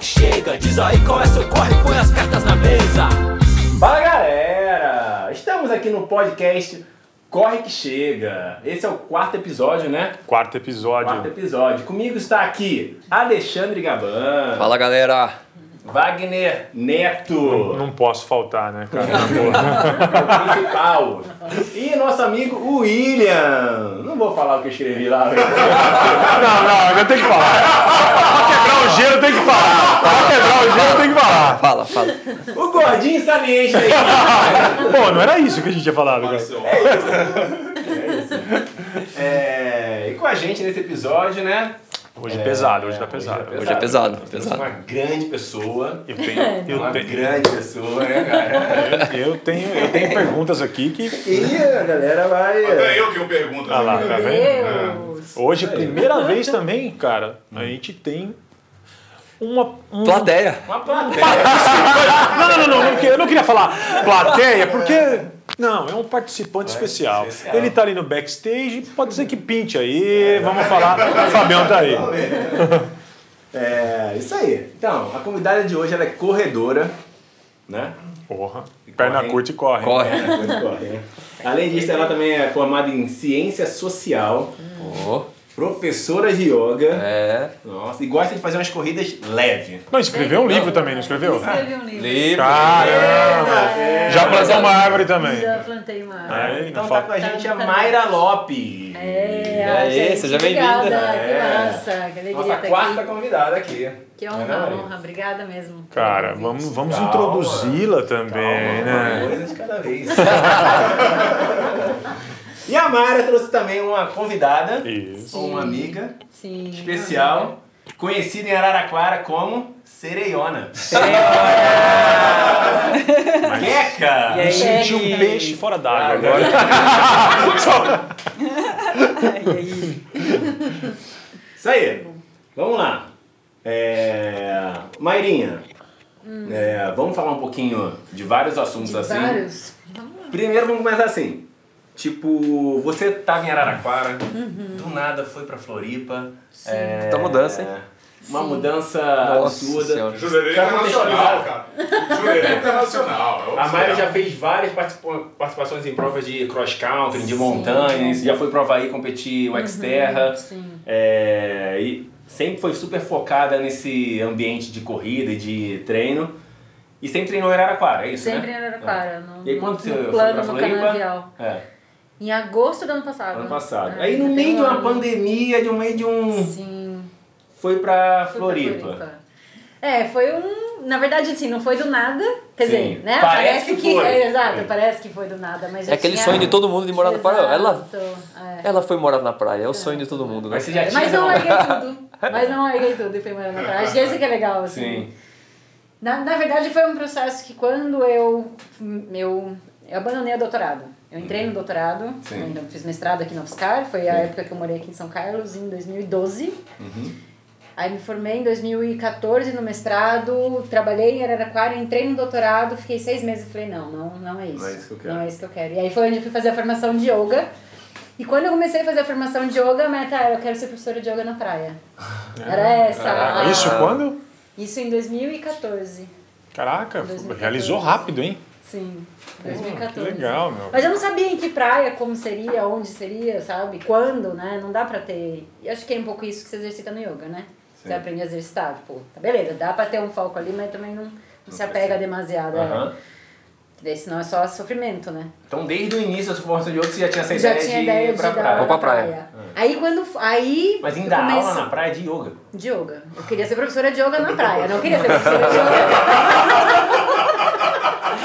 que chega. Diz aí qual é seu corre, põe as cartas na mesa. Fala galera! Estamos aqui no podcast Corre que Chega. Esse é o quarto episódio, né? Quarto episódio. Quarto episódio. Comigo está aqui Alexandre Gaban, Fala galera! Wagner Neto, Não posso faltar, né, cara? o principal. E nosso amigo William. Não vou falar o que eu escrevi lá. não, não, eu tenho que falar. Pra quebrar o gelo tem que falar. Pra quebrar o gelo tem que falar. Fala, fala. O gordinho saliente aí. Pô, não era isso que a gente tinha falado, cara. É, e com a gente nesse episódio, né? Hoje é pesado, hoje tá pesado. Hoje é pesado, Temos pesado. Uma grande pessoa. Eu tenho, eu Uma tenho, grande pessoa, né, cara? eu tenho, eu tenho perguntas aqui que. E a galera vai. Até eu que eu pergunto. Ah lá, né? tá vendo? Deus! Hoje, primeira vez também, cara, a gente tem uma. um- Plateia! Uma plateia. Não, não, não, não, eu não queria falar plateia, porque. Não, é um participante especial. especial. Ele tá ali no backstage, pode ser que pinte aí, vamos falar. O Fabião tá aí. É, isso aí. Então, a convidada de hoje ela é corredora, né? Porra, perna corre. curta e corre. Corre! É, coisa corre, né? Além disso, ela também é formada em ciência social, Ó, professora de yoga. é. Nossa, e gosta de fazer umas corridas leves. Não, escreveu um livro também, não escreveu? Escrevi um livro. Livre! Caramba! Já plantou uma árvore também. Já plantei uma árvore. Aí, Então não tá com a gente a Tá no Mayra Lopes. É, aí, gente, seja bem-vinda. Que É. massa, que alegria Nossa estar quarta aqui. convidada aqui. Que Não é, honra, Maria? honra. Obrigada mesmo. Cara, vamos, vamos introduzi-la também, Calma, né? uma coisa de cada vez. e a Mayra trouxe também uma convidada, Isso. uma amiga Sim. especial, conhecida em Araraquara como Sereiona. Queca! E aí? Senti um peixe fora d'água agora. E aí? Isso aí. Vamos lá. É... Mairinha, é, vamos falar um pouquinho de vários assuntos De assim. vários. Primeiro vamos começar assim. Tipo, você tava em Araraquara, do nada foi pra Floripa. É, Tá mudança, hein? Uma mudança Nossa absurda. Jurerê Internacional, cara. Jurerê Internacional. é A Mayra já fez várias participa- participações em provas de cross country, de montanhas, já foi pro Havaí competir o Xterra. Sim. É, e sempre foi super focada nesse ambiente de corrida e de treino. E sempre treinou em Araraquara, é isso, Sempre em né? Araraquara. No, E aí quando você no foi plano no Floripa? canavial. É, Em agosto do ano passado. ano passado. É, aí no meio de um uma ano. pandemia, de um meio de um... Sim. Foi pra Fui pra Floripa. É, foi um. Na verdade, assim, não foi do nada. Quer Sim. dizer, né? Parece que foi. é, exato, É. parece que foi do nada. Mas É aquele tinha- sonho de todo mundo de morar na praia. Ela, Exato, é. ela foi morar na praia, é o sonho de todo mundo, né? Mas você já tinha... Mas não larguei tudo. Mas não larguei tudo e fui morar na praia. Acho que esse que é legal, assim. Sim. Na, na verdade, foi um processo que quando eu, eu, eu abandonei o doutorado. Eu entrei no doutorado, Sim. ainda fiz mestrado aqui na UFSCar, foi a época que eu morei aqui em São Carlos, em 2012. Uhum. Aí me formei em 2014 no mestrado, trabalhei em Araraquara, entrei no doutorado, fiquei seis meses e falei, não, não, não é isso. Não é isso que eu quero. Não é isso que eu quero. E aí foi onde eu fui fazer a formação de yoga. E quando eu comecei a fazer a formação de yoga, a meta era, eu quero ser professora de yoga na praia. Era essa. Ah, a- Isso quando? Isso em 2014. Caraca, 2014. realizou rápido, hein? Sim, Que 2014. legal, meu. Mas eu não sabia em que praia, como seria, onde seria, sabe? Quando, né? Não dá pra ter. E acho que é um pouco isso que você exercita no yoga, né? Você Sim. aprende a exercitar, tipo, tá beleza, dá pra ter um foco ali, mas também não, não se apega demasiado. é. Aham. Daí senão é só sofrimento, né? Então desde o início da sua formação de yoga você já tinha essa já ideia tinha de ideia ir de pra praia. pra praia. Aí quando. Aí. Mas ainda dá comecei- aula na praia de yoga. De yoga. Eu queria ser professora de yoga na praia, não queria ser professora de yoga.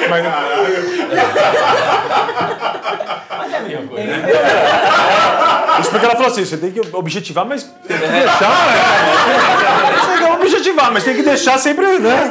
Mas, Mas é a mesma coisa, né? isso porque ela falou assim: você tem que objetivar, mas tem que deixar. né? Você tem que objetivar, mas tem que deixar sempre, né?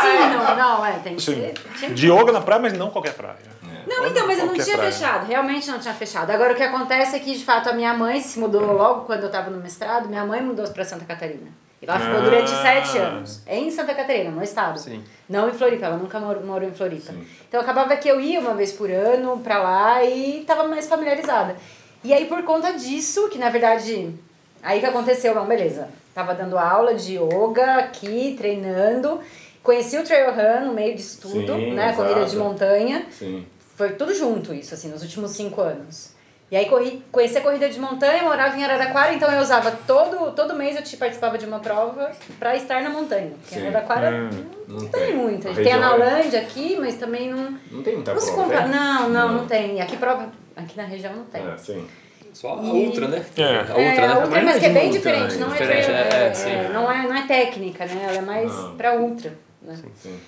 Sim, não, não, é, tem que Sim. ser. yoga na praia, mas não qualquer praia. Não, então, mas eu não tinha praia. fechado, realmente não tinha fechado. Agora o que acontece é que, de fato, a minha mãe se mudou logo quando eu tava no mestrado, minha mãe mudou pra Santa Catarina. E ficou Ah. durante sete anos, em Santa Catarina, no estado. Sim. Não em Floripa, ela nunca morou, morou em Floripa. Então acabava que eu ia uma vez por ano pra lá e tava mais familiarizada. E aí, por conta disso, que na verdade Aí que aconteceu? Bom, beleza. Tava dando aula de yoga aqui, treinando. Conheci o Trail Run no meio disso tudo, Sim, né? Corrida de exato. montanha. Sim. Foi tudo junto isso, assim, nos últimos cinco anos. E aí corri, conheci a corrida de montanha, morava em Araraquara, então eu usava todo, todo mês eu te participava de uma prova pra estar na montanha. Porque Sim. em Araraquara Hum. não, Não tem tem. muito. A Tem a região é- Nalândia aqui, mas também não, Não tem muita não se prova, compara. tem? Não, não, não tem. E Aqui prova. Aqui na região não tem. É, sim. Só a E- ultra, né? É. A É, ultra, a né? ultra, Mas que é bem não é diferente, montanha. não é, Diferente, é, é, sim. é, não é, não é técnica, né? Ela é mais Não. pra ultra. Né? sim.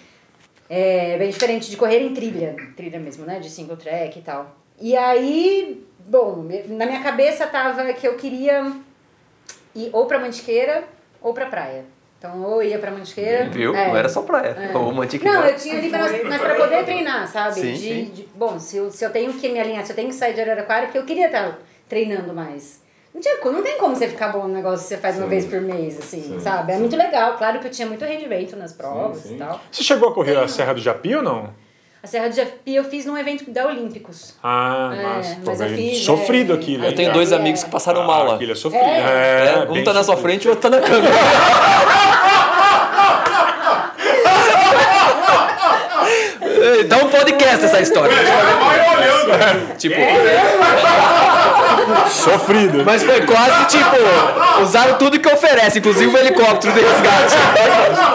É bem diferente de correr em trilha, trilha mesmo, né? De single track e tal. E aí, bom, na minha cabeça tava que eu queria ir ou pra Mantiqueira ou pra praia. Então, ou ia pra Mantiqueira. Viu? é. Não era só praia. É. O Mantiqueira. Não, eu tinha ali pra, mas pra poder treinar, sabe? Sim, de, sim. de- bom, se eu, se eu tenho que me alinhar, se eu tenho que sair de Araraquara, porque eu queria estar treinando mais. Não, tinha, não tem como você ficar bom no negócio que você faz uma Sim. vez por mês, assim, Sim, sabe? É muito legal. Claro que eu tinha muito rendimento nas provas sim. e tal. Você chegou a correr a Serra do Japi ou não? A Serra de Japi eu fiz num evento da Olímpicos. Ah, É, mas, eu fiz, sofrido é, aquilo. Eu hein? tenho dois É. amigos que passaram mal Ah, lá. aquilo é sofrido. É? É, É, um tá na sua frente e o outro tá na câmera. Dá um podcast essa história. Tipo, Sofrido. mas foi quase tipo, usaram tudo que oferece, inclusive o helicóptero de resgate.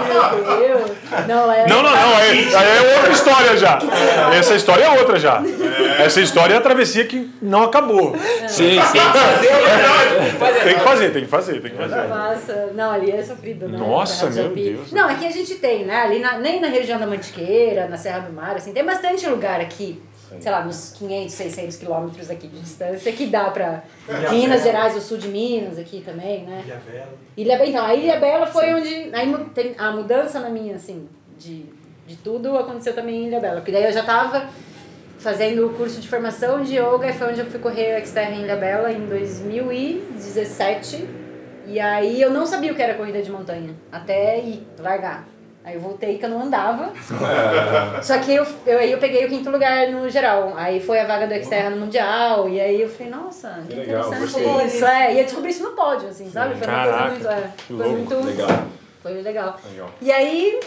Meu Deus! Não, é. Não, não, não. Aí, aí é outra história já. Essa história é outra já. Essa história é a travessia que não acabou. Sim, sim. Tem que fazer, tem que fazer, tem que fazer. Nossa, não, ali é sofrido, né? Nossa, meu. Deus. Não, aqui a gente tem, né? Ali na, nem na região da Mantiqueira, na Serra do Mar, assim, tem bastante lugar aqui, sei lá, nos 500, 600 quilômetros aqui de distância, que dá pra Minas Gerais, o sul de Minas aqui também, né? Ilha Bela. Ilha Bela, então, a Ilha Bela foi onde aí tem- a mudança na minha, assim, de, de tudo aconteceu também em Ilha Bela. Porque daí eu já tava fazendo o curso de formação de yoga e foi onde eu fui correr o Xterra em Ilha Bela em 2017. E aí eu não sabia o que era corrida de montanha, até ir, largar. Aí eu voltei que eu não andava. Só que eu, eu, aí eu peguei o quinto lugar no geral. Aí foi a vaga do Xterra no Mundial. E aí eu falei, nossa, que legal, interessante isso. É, e eu descobri isso no pódio, assim, sabe? Foi uma coisa muito. É, que foi louco. muito. Legal. Foi legal. Legal. E aí,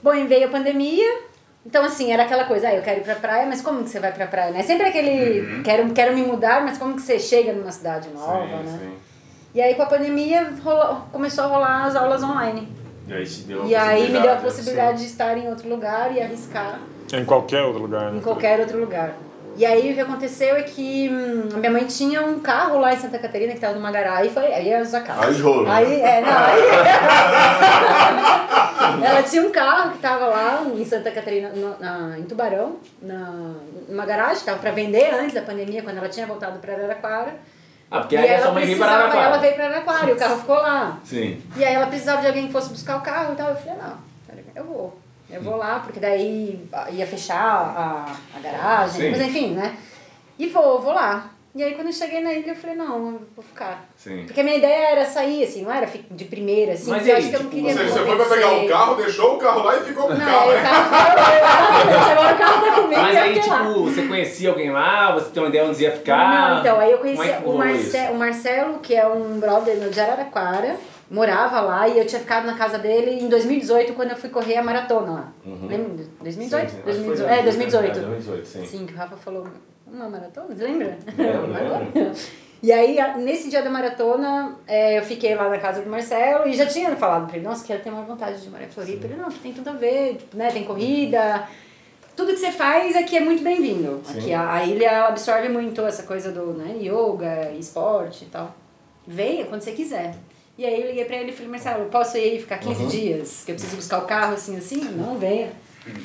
bom, e veio a pandemia. Então, assim, era aquela coisa, ah, eu quero ir pra praia, mas como que você vai pra praia, né? Sempre aquele, quero, quero me mudar, mas como que você chega numa cidade nova, Sim, né? sim. E aí, com a pandemia, rolou, começou a rolar as aulas online. E aí, E aí, me deu a possibilidade, possibilidade de estar em outro lugar e arriscar Em qualquer outro lugar, em né? qualquer outro lugar. E aí o que aconteceu é que hum, a minha mãe tinha um carro lá em Santa Catarina que tava numa garagem, aí foi, aí ia usar carro. Aí rolo. Aí, é, não, aí... Ela tinha um carro que tava lá em Santa Catarina, no- na, em Tubarão, na, numa garagem, tava pra vender antes da pandemia, quando ela tinha voltado pra Araraquara. Ah, porque e aí a ela sua mãe veio para precisava, ela Araraquara. veio pra Araraquara e o carro ficou lá. Sim. E aí ela precisava de alguém que fosse buscar o carro e tal. Eu falei, não, peraí, eu vou. Eu vou lá, porque daí ia fechar a, a garagem, Sim. mas enfim, né? E vou, vou lá. E aí quando eu cheguei na ilha, eu falei, não, eu vou ficar. Sim. Porque a minha ideia era sair, assim, não era de primeira, assim, Mas eu e acho aí, que eu não tipo, queria Você, você foi pra pegar o convencer. carro, deixou o carro lá e ficou com o Não, carro. aí o né? carro ficou, agora o carro tá comigo Mas aí, fiquei lá. tipo, você conhecia alguém lá? Você tem uma ideia onde ia ficar? Não, então, aí eu conheci é o, Marce isso? o Marcelo, que é um brother de Araraquara, morava lá e eu tinha ficado na casa dele em 2018, quando eu fui correr a maratona lá. Lembra? 2018? Sim, sim. Acho que foi 2018? É, 2018. É, 2018, sim. Sim, que o Rafa falou, uma maratona, você lembra? Lembro, lembro. E aí, nesse dia da maratona, é, eu fiquei lá na casa do Marcelo e já tinha falado pra ele, nossa, quero ter uma vontade de morar em Floripa. Ele, não, tem tudo a ver, tipo, né, tem corrida, tudo que você faz aqui é muito bem-vindo. Aqui a, a ilha ela absorve muito essa coisa do né, yoga, esporte e tal. Venha quando você quiser. E aí eu liguei pra ele e falei, Marcelo, posso ir aí ficar 15 dias? Que eu preciso buscar o carro assim, assim? Não, venha.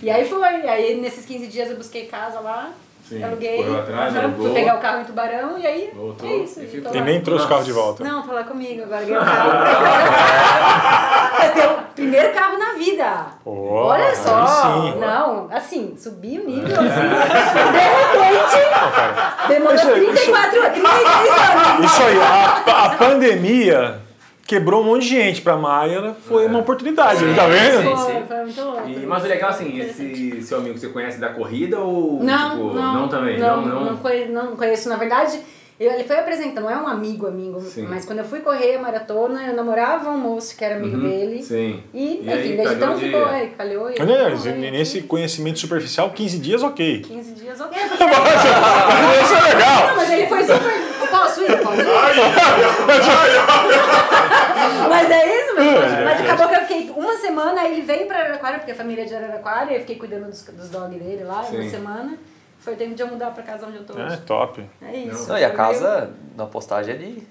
E aí foi. Aí nesses 15 dias eu busquei casa lá, Sim, aluguei. correu atrás, aham, alugou. fui pegar o carro em Tubarão e aí Voltou é isso. e. E nem trouxe o carro de volta. Não, tá lá comigo, agora ganhei um carro. Vai ter o primeiro carro na vida. Pô, Olha só. sim. Não, assim, subi o nível, assim. de repente, demorou Isso aí, 34 anos, 33 anos. Isso aí, a, a pandemia quebrou um monte de gente. Pra Maia ela foi uma oportunidade, tá vendo? Sim, Foi, sim. foi muito louco. E, mas o legal assim, esse seu amigo você conhece da corrida ou Não, tipo, não, também? Não, Não, não. não, conheço, não conheço. Na verdade, Eu, ele foi apresentando, não é um amigo, amigo, Sim. mas quando eu fui correr a maratona, eu namorava um moço que era amigo dele. Uhum. Sim. E, E aí, enfim, desde então ficou, é, calhou. e- né, não, aí, nesse conhecimento superficial, 15 dias, ok. 15 dias, ok. Isso é legal. Não, mas ele foi super. Posso ir? Pode ir. Mas é isso, meu poxa. Mas acabou que eu fiquei uma semana, aí ele veio pra Araraquara, porque a família é de Araraquara, e eu fiquei cuidando dos, dos dogs dele lá, Sim. uma semana. Foi tempo de eu mudar pra casa onde eu tô É, hoje. top. É isso. Não, e a casa, na postagem,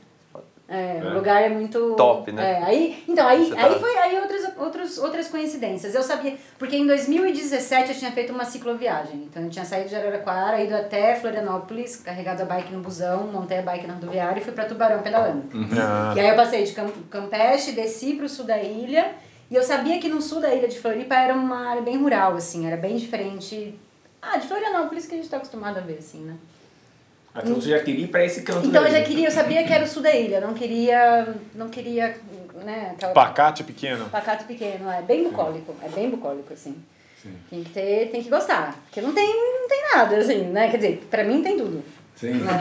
é É, o lugar é muito. Top, né? É, aí, então, aí, tá- aí foi aí outras, outros, outras coincidências. Eu sabia, porque em 2017 eu tinha feito uma cicloviagem. Então eu tinha saído de Araraquara, ido até Florianópolis, carregado a bike no busão, montei a bike na rodoviária e fui pra Tubarão pedalando. Ah, E aí eu passei de Cam- Campeche, desci pro sul da ilha. E eu sabia que no sul da ilha de Floripa era uma área bem rural, assim, era bem diferente. Ah, de Florianópolis que a gente tá acostumado a ver, assim, né? Então você já queria ir pra esse canto Então eu já queria, eu sabia que era o sul da ilha, não queria, não queria, né, aquela Pacate pequeno. pacato pequeno, é bem bucólico, é bem bucólico, assim. Tem que ter, tem que gostar, porque não tem, não tem nada, assim, né, quer dizer, pra mim tem tudo. Sim. né?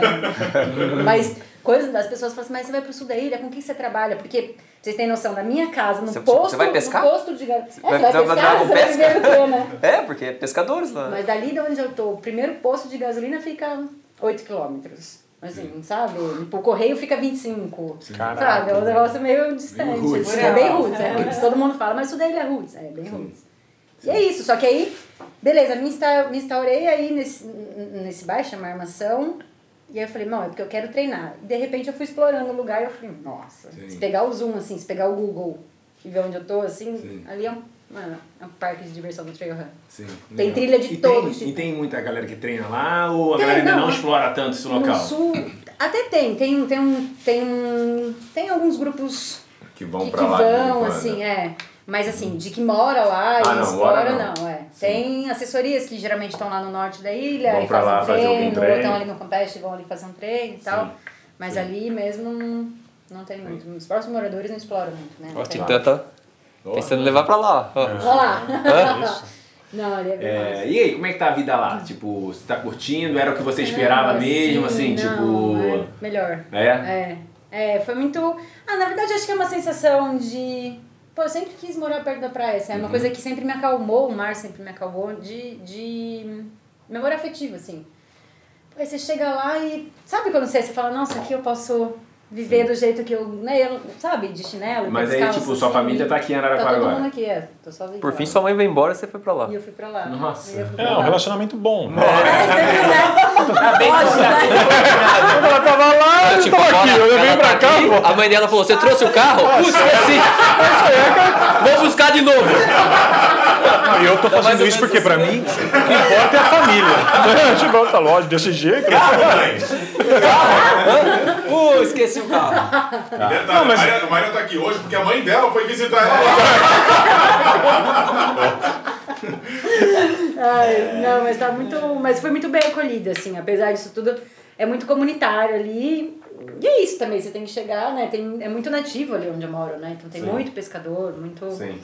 Mas coisas das pessoas falam assim, mas você vai pro sul da ilha, com quem você trabalha? Porque vocês têm noção, da minha casa, no Você- posto, você vai pescar? no posto de gasolina. É, você vai vai pescar, você vai o né? É, porque é pescadores lá. Mas dali de onde eu tô, o primeiro posto de gasolina fica 8 quilômetros. Assim, sabe? O correio fica 25. Caraca. Sabe? É um negócio meio distante. roots. assim, é bem roots. É, roots. Todo mundo fala, mas isso daí é roots. É bem roots. E é isso, só que aí, beleza, me, insta, me instaurei aí nesse, nesse bairro, chama Armação. E aí eu falei, não, é porque eu quero treinar. E de repente eu fui explorando o lugar e eu falei, nossa, Sim. se pegar o Zoom, assim, se pegar o Google e ver onde eu tô, assim, Sim. ali é um, mano, é um parque de diversão do Trail Run. Sim, Tem legal. trilha de e todos, Tem, tipo. E tem muita galera que treina lá ou a Tem, galera ainda não, não. explora tanto esse local? No sul, até tem, tem, tem, um, tem, um, tem alguns grupos Que vão que, pra que lá. em vão, assim, é. Mas assim, de que mora lá Ah, e não, explora, mora não. não, é. Tem assessorias que geralmente estão lá no norte da ilha Vão e pra fazem lá fazer treino, ou treino. estão ali no Campeche e vão ali fazer um treino e tal. Sim, Mas sim. ali mesmo não, não tem muito. Os próximos moradores não exploram muito, né? Tem. Titã tá pensando em levar pra lá. ó. Olha lá. não, ali é. É, e aí, como é que tá a vida lá? Tipo, você tá curtindo? Era o que você esperava Não, mesmo? sim, Assim, não, tipo. é melhor. É? É, é, foi muito. Ah, na verdade acho que é uma sensação de. Pô, eu sempre quis morar perto da praia, assim, é Uhum. uma coisa que sempre me acalmou, o mar sempre me acalmou, de, de memória afetiva, assim. Aí você chega lá e. Sabe quando você, você fala, nossa, aqui eu posso viver do jeito que eu. Né, eu sabe, de chinelo, Mas aí, tipo, sua assim. família tá aqui em Tá Araraquara todo agora. mundo aqui, é. Tô sozinha. Por fim, sua mãe veio embora e você foi pra lá. E eu fui pra lá. Nossa. Pra É, um lá. relacionamento bom. É, né? Tá bem Pode, né? Ela tava lá, eu Tipo, tô aqui, eu levei pra tá cá, pô. A mãe dela falou: Você trouxe o carro? Putz, esqueci. Vou buscar de novo. Não, e eu tô mais fazendo isso porque assim, pra né? mim, o que importa é a família. tipo, tá lógico, desse jeito. Pô, esqueci o carro. Detalhe, Não, mas- Maria, a Maria tá aqui hoje porque a mãe dela foi visitar ela lá. Ai, não, mas tá muito. Mas foi muito bem acolhida, assim, apesar disso tudo. É muito comunitário ali. E é isso também, você tem que chegar, né? Tem, é muito nativo ali onde eu moro, né? Então tem Sim. muito pescador, muito. Sim.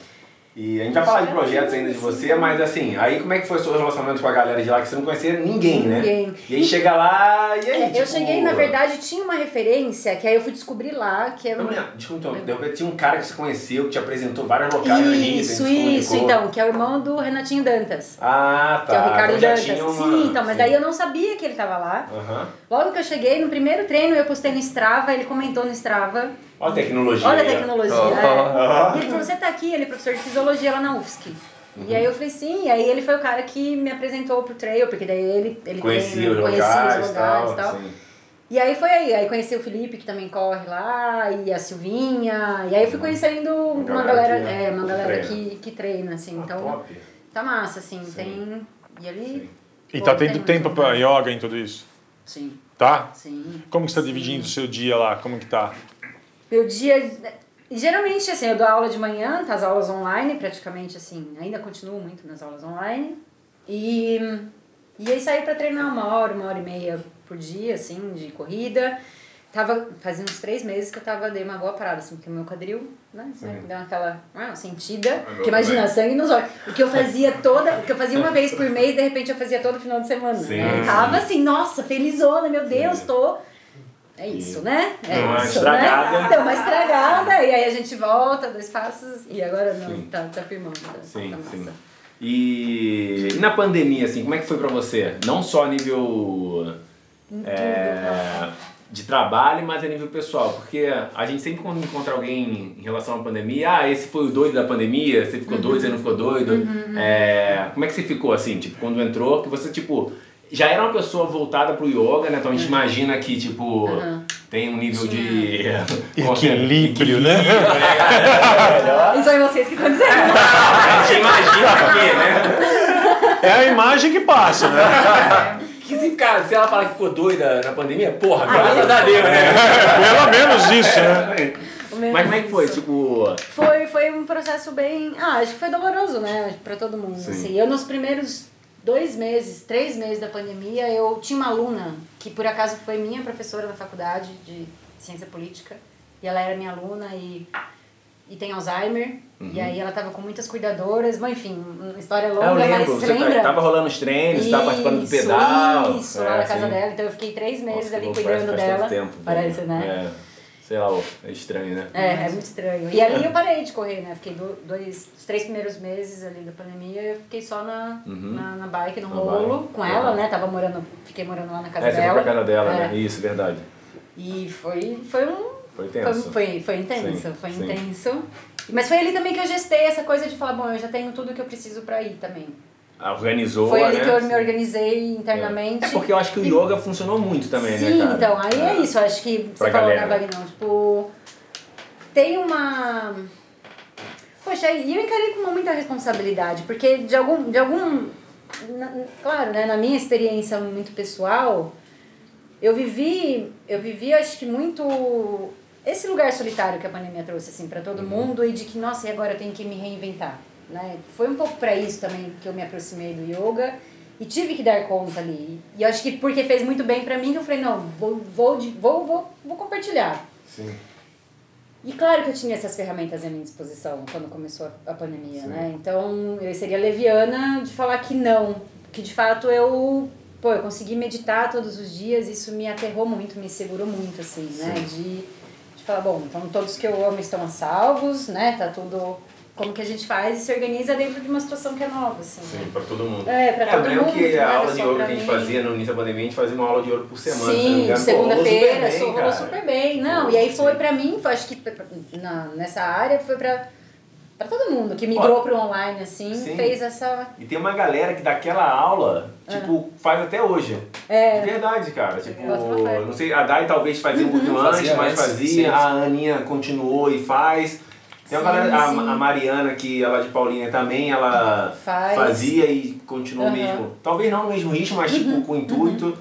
E a gente vai falar de projetos ainda de você, mas assim, aí como é que foi o seu relacionamento com a galera de lá que você não conhecia ninguém, né? Ninguém. E aí chega lá e aí. É, eu tipo, cheguei, na verdade, tinha uma referência que aí eu fui descobrir lá, que é Eu não lembro, desculpa, então, repente tinha um cara que você conheceu, que te apresentou vários locais no Isso, se isso, comunicou. então, que é o irmão do Renatinho Dantas. Ah, tá. Que é o Ricardo então Dantas. uma- Sim, então, mas sim. daí eu não sabia que ele tava lá. Logo que eu cheguei, no primeiro treino eu postei no Strava, ele comentou no Strava. Olha a tecnologia. Olha a tecnologia. É. E ele falou, você tá aqui, ele é professor de fisiologia lá na UFSC. E aí eu falei, sim, e aí ele foi o cara que me apresentou pro trail, porque daí ele, ele Conhecia treina, os conhecia locais os e lugares e tal. sim. E aí foi aí, aí conheci o Felipe, que também corre lá, e a Silvinha, e aí fui conhecendo uma galera galera, que- é, uma galera treina. que, que treina, assim, Ah, então top. tá massa, assim, tem... E ali... E pô, tá tem tendo muito tempo pra lugar. yoga em tudo isso? Sim, Tá? sim. Como que você tá dividindo o seu dia lá? Como que tá? Meu dia. Geralmente, assim, eu dou aula de manhã, tá as aulas online, praticamente, assim, ainda continuo muito nas aulas online. E, e aí saí pra treinar uma hora, uma hora e meia por dia, assim, de corrida. Tava fazendo uns três meses que eu tava, dei uma boa parada, assim, porque o meu quadril, né, deu aquela ah, sentida. Porque imagina, sangue nos olhos. O que eu fazia toda, o que eu fazia uma vez por mês, de repente eu fazia todo final de semana. Sim, né? sim. Tava assim, nossa, felizona, meu Deus, tô é isso, né? É Deu uma isso, estragada. né? Deu uma estragada, e aí a gente volta, dois passos, e agora não, Sim. tá, tá firmando. Tá, Sim, tá sim. E, e na pandemia, assim, como é que foi pra você? Não só a nível é, de trabalho, mas a nível pessoal. Porque a gente sempre quando encontra alguém em relação à pandemia, ah, esse foi o doido da pandemia, você ficou doido, você não ficou doido. É, como é que você ficou, assim, tipo, quando entrou, que você, tipo, já era uma pessoa voltada pro yoga, né? Então a gente imagina que, tipo, tem um nível de... Equilíbrio, né? E são vocês que estão dizendo. A gente imagina que, né? É a imagem que passa, né? Que se, cara, se ela falar que ficou doida na pandemia, porra, graças a Deus, né? Pelo menos isso, né? Mas como é que foi? Isso. Tipo. Foi, foi um processo bem. Ah, acho que foi doloroso, né? Pra todo mundo. Sim. Assim. Eu, nos primeiros dois meses, três meses da pandemia, eu tinha uma aluna que, por acaso, foi minha professora na faculdade de ciência política. E ela era minha aluna e, e tem Alzheimer. E aí ela tava com muitas cuidadoras. Mas, enfim, uma história longa, É, eu lembro, mas você lembra? tá- tava rolando os treinos, tava participando do pedal. Isso, É, lá na casa sim. dela. Então eu fiquei três meses Nossa, ali cuidando faz- faz dela. tempo, Parece, né? É. Sei lá, é estranho, né? É, é muito estranho. E ali eu parei de correr, né? Fiquei do- dois, os três primeiros meses ali da pandemia, eu fiquei só na, na, na bike, no Na rolo, bike. com ela, Uhum. né? Tava morando, fiquei morando lá na casa É, você foi dela. pra casa dela, É. né? Isso, verdade. E foi, foi um. Foi Foi, tenso. foi, foi intenso, Sim, foi sim. intenso. Mas foi ali também que eu gestei essa coisa de falar, bom, eu já tenho tudo que eu preciso pra ir também. Organizou, foi ali né? que eu me organizei internamente. É porque eu acho que o E- yoga funcionou muito também, Sim, né, cara? então, aí é isso, eu acho que Pra você falou, né, galera. Vagnão? Tipo, tem uma. Poxa, e eu encarei com muita responsabilidade, porque de algum. De algum na- claro, né, na minha experiência muito pessoal, eu vivi. Eu vivi, acho que muito. Esse lugar solitário que a pandemia trouxe, assim, Uhum. todo mundo, e de que, nossa, e agora eu tenho que me reinventar, né? Foi um pouco pra isso também que eu me aproximei do yoga. E tive que dar conta ali. E eu acho que porque fez muito bem pra mim, que eu falei, não, vou, vou, vou, vou, vou compartilhar. Sim. E claro que eu tinha essas ferramentas à minha disposição quando começou a, pandemia, Sim. né? Então eu seria leviana de falar que não. Que de fato eu, pô, eu consegui meditar todos os dias, isso me aterrou muito, me segurou muito, assim, né? De, de falar, bom, então todos que eu amo estão a salvos, né? Tá tudo. Como que a gente faz e se organiza dentro de uma situação que é nova, assim. né? Sim, pra todo mundo. É, pra É, todo lembro mundo. que não a aula de só yoga que a gente mim. fazia no início da pandemia, a gente fazia uma aula de yoga por semana. se não me Sim, engano. de Pô, rolou segunda-feira, super bem, isso rolou cara. super bem. Não, Pô, e aí foi sim. pra mim, foi, acho que na, nessa área foi pra, pra todo mundo que migrou pro online, assim, Sim. fez essa. E tem uma galera que daquela aula, tipo, faz até hoje. É. De verdade, cara. Tipo, não sei, a Dai talvez fazia um pouquinho antes, Fazia mas antes, fazia, sim. a Aninha continuou e faz. Tem uma Sim, galera, a, sim. a Mariana, que ela de Paulinha também, ela Faz. fazia e continuou. Uhum. mesmo. Talvez não no mesmo ritmo, mas tipo, com intuito.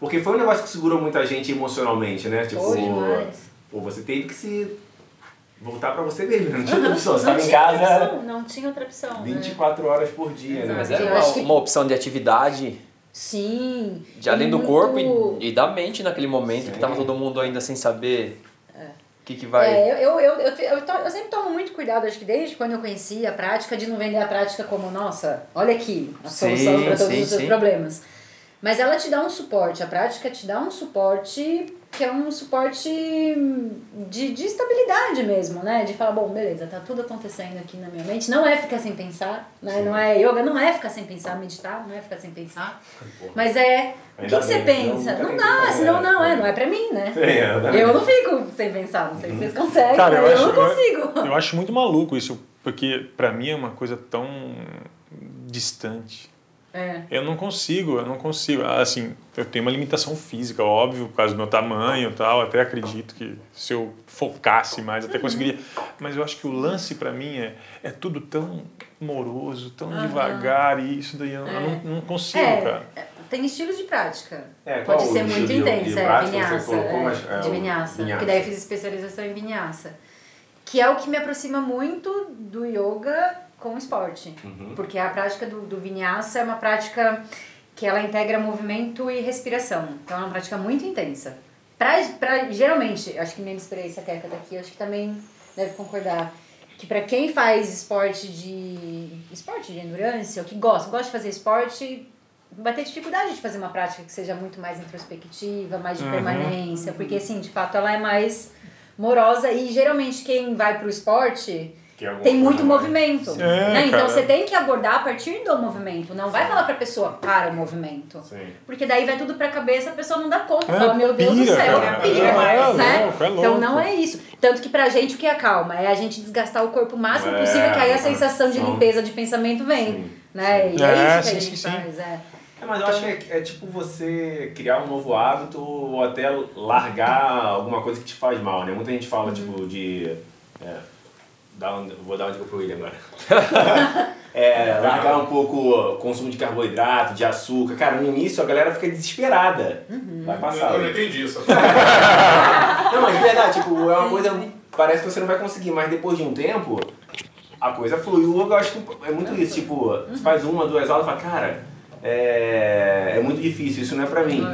Porque foi um negócio que segurou muita gente emocionalmente, né? Tipo, demais. pô, você teve que se voltar pra você mesmo, não tinha outra opção. Você Não tava em casa opção, não tinha outra opção. né? 24 horas por dia, Exato. né? Mas era uma, uma opção de atividade, Sim. de além do muito- corpo e, e da mente naquele momento, Sim. que tava todo mundo ainda sem saber que, que vai. É, eu, eu, eu, eu, eu, to- eu sempre tomo muito cuidado, acho que desde quando eu conheci a prática, de não vender a prática como, nossa, olha aqui, a solução para todos sim, os seus sim. problemas. Mas ela te dá um suporte, a prática te dá um suporte que é um suporte de, de estabilidade mesmo, né? De falar, bom, beleza, tá tudo acontecendo aqui na minha mente. Não é ficar sem pensar, né? Não é yoga, não é ficar sem pensar, meditar, não é ficar sem pensar. Mas é, o que, você pensa? Não dá, senão não, é, não é pra mim, né? É, exatamente. Eu não fico sem pensar, não sei se vocês conseguem, Cara, eu eu, acho- não consigo. Eu acho muito maluco isso, porque pra mim é uma coisa tão distante. É. Eu não consigo, eu não consigo. Assim, eu tenho uma limitação física, óbvio, por causa do meu tamanho e tal. Até acredito que se eu focasse mais, até conseguiria. Mas eu acho que o lance pra mim é, é tudo tão moroso, tão devagar, e isso daí eu, eu não, não consigo, cara. É, tem estilos de prática. É, Pode ser muito de é, vinhaça. colocou, é, mas é de vinhaça. vinhaça. Que daí eu fiz especialização em vinhaça. Que é o que me aproxima muito do yoga com o esporte. Uhum. Porque a prática do, do vinhaça é uma prática que ela integra movimento e respiração. Então é uma prática muito intensa. Pra, pra, geralmente, acho que minha experiência Teca daqui, acho que também deve concordar, que pra quem faz esporte de. esporte de endurance, ou que gosta, gosta de fazer esporte, vai ter dificuldade de fazer uma prática que seja muito mais introspectiva, mais de permanência, porque assim, de fato ela é mais morosa e geralmente quem vai pro esporte Que é alguma tem muito mais- movimento. É, né? Então você tem que abordar a partir do movimento, não vai falar pra pessoa para o movimento. Sim. Porque daí vai tudo pra cabeça, a pessoa não dá conta. É, fala, meu Deus do pira, céu, cara. pira. É, né? louco, é Então louco. não é isso. Tanto que pra gente o que é calma? É a gente desgastar o corpo o máximo É, possível, que aí a é, sensação de sim. limpeza de pensamento vem. Né? E é, É, isso que a sim, gente sim, sim. faz. É. É, mas eu acho que é, é tipo você criar um novo hábito ou até largar alguma coisa que te faz mal, né? Muita gente fala, tipo, de. É, um, vou dar uma dica pro William agora. É, largar um pouco o consumo de carboidrato, de açúcar. Cara, no início a galera fica desesperada. Vai passar. Eu não entendi isso. Não, mas de verdade, tipo, é uma coisa. Parece que você não vai conseguir, mas depois de um tempo, a coisa flui. O yoga eu acho que é muito isso, tipo, você faz uma, duas aulas e fala, cara, é, é muito difícil, isso não é pra mim.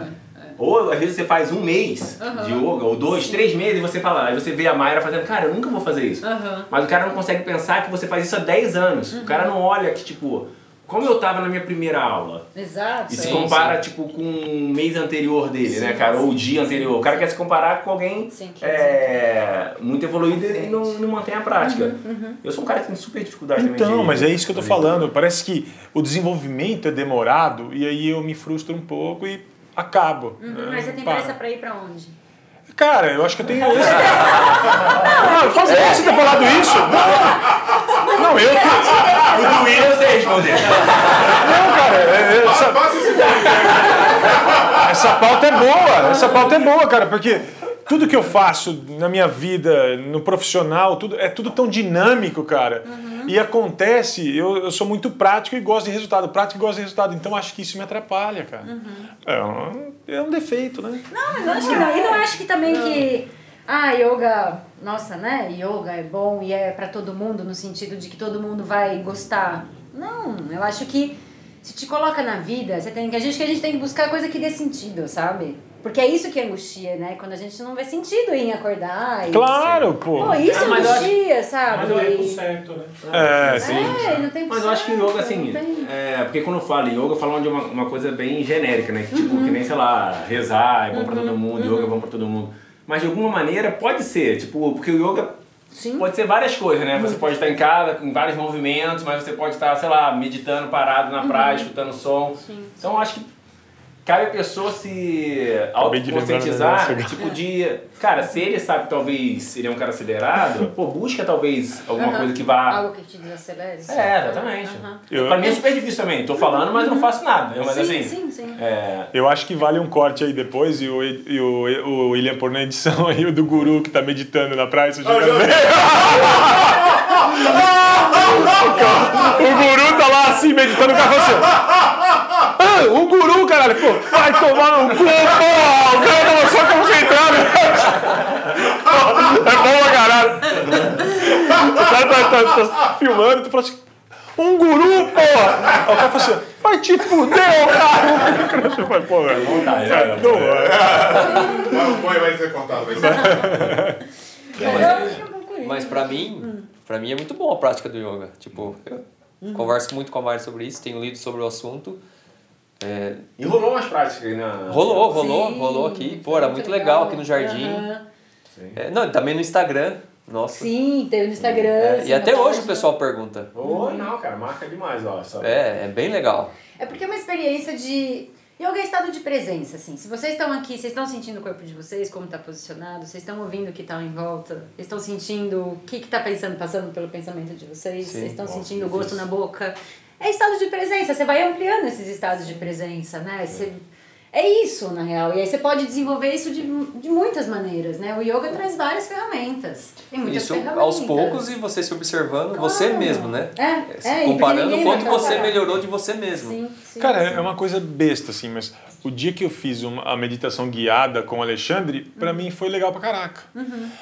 Ou às vezes você faz um mês de yoga, ou dois, três meses, e você fala, aí você vê a Mayra fazendo, cara, eu nunca vou fazer isso. Aham. Mas o cara não consegue pensar que você faz isso há 10 anos. O cara não olha que, tipo, como eu tava na minha primeira aula. Exato. E se é. compara, tipo, com um mês anterior dele, né, cara? Ou o dia anterior. O cara quer se comparar com alguém Sim, é, muito evoluído e não, não mantém a prática. Eu sou um cara que tem super dificuldade também Então, de- mas é isso que eu tô falando. Parece que o desenvolvimento é demorado e aí eu me frustro um pouco e acabo. Uhum, né? Mas você tem Para. pressa pra ir pra onde? Cara, eu acho que eu tenho esse. Não, faz é. você ter falado isso. Não, não eu. O do William eu sei responder. Não, cara, é- é- essa, essa pauta é boa. Essa pauta é boa, cara, porque tudo que eu faço na minha vida, no profissional, tudo, é tudo tão dinâmico, cara. E acontece, eu, eu sou muito prático e gosto de resultado. Prático e gosto de resultado. Então acho que isso me atrapalha, cara. É, um, é um defeito, né? Não, mas eu acho que não. E não acho que também que. Ah, yoga, nossa, né? Yoga é bom e é pra todo mundo, no sentido de que todo mundo vai gostar. Não, eu acho que se te coloca na vida, você tem que. A gente que a gente tem que buscar coisa que dê sentido, sabe? Porque é isso que angustia, né? Quando a gente não vê sentido em acordar. Claro, pô. Pô, isso É, acho- angustia, sabe? Mas não é pro certo, né? É, sim. É, não tem Mas eu acho que certo, yoga, assim, é, porque quando eu falo em yoga, eu falo de uma, uma coisa bem genérica, né? Que, tipo, que nem, sei lá, rezar é bom pra todo mundo, yoga é bom pra todo mundo. Mas de alguma maneira pode ser, tipo, porque o yoga Sim. pode ser várias coisas, né? Você pode estar em casa, com vários movimentos, mas você pode estar, sei lá, meditando, parado na praia, escutando som. Então eu acho que cabe a pessoa se de um autoconscientizar, tipo de... Cara, se ele sabe que talvez ele é um cara acelerado, pô, busca talvez alguma Aham. coisa que vá... Algo que te desacelere. É, exatamente. Aham. Eu- Pra mim é super difícil também. Tô falando, mas não faço nada. Mas sim, assim. sim, sim. É, Eu acho que vale um corte aí depois e o, e o, o William pôr na edição aí o do guru que tá meditando na praia. Viu? O guru tá lá assim, meditando, o cara fala assim. Ah, o guru, caralho, pô, vai tomar no cu, porra! O cara tava só concentrado. É bom pra caralho. O cara tá, tá- tá filmando, tu fala assim. Um guru, porra! Aí o cara fala assim, vai te fuder, cara! Eu falei, pô, velho. vontade, É, né? não, é. Mas põe, vai ser cortado. Vai ser. É um isso. Mas pra mim, pra mim é muito bom a prática do yoga. Tipo, eu converso muito com a Mari sobre isso, tenho lido sobre o assunto. É, E rolou umas práticas aí na. rolou, rolou, Sim, rolou aqui. Pô, era muito legal aqui no jardim. Aham. É, não, e também no Instagram. Nossa. Sim, teve no Instagram. É, assim, e até hoje o pessoal pergunta. Ô, não, cara, marca demais, ó. Só... É, é bem legal. É porque é uma experiência de. Yoga é estado de presença, assim. Se vocês estão aqui, vocês estão sentindo o corpo de vocês, como está posicionado, vocês estão ouvindo o que está em volta, vocês estão sentindo o que está pensando, passando pelo pensamento de vocês, Sim. vocês estão sentindo o gosto na boca. É estado de presença, você vai ampliando esses estados de presença, né? Você... É isso, na real. E aí você pode desenvolver isso de, de muitas maneiras, né? O yoga traz várias ferramentas. Tem muitas Isso ferramentas. aos poucos e você se observando, você Claro. mesmo, né? É, Se é, comparando o quanto você melhorou de você mesmo. Sim, sim. Cara, sim. é uma coisa besta, assim, mas o dia que eu fiz uma, a meditação guiada com o Alexandre, pra mim foi legal pra caraca.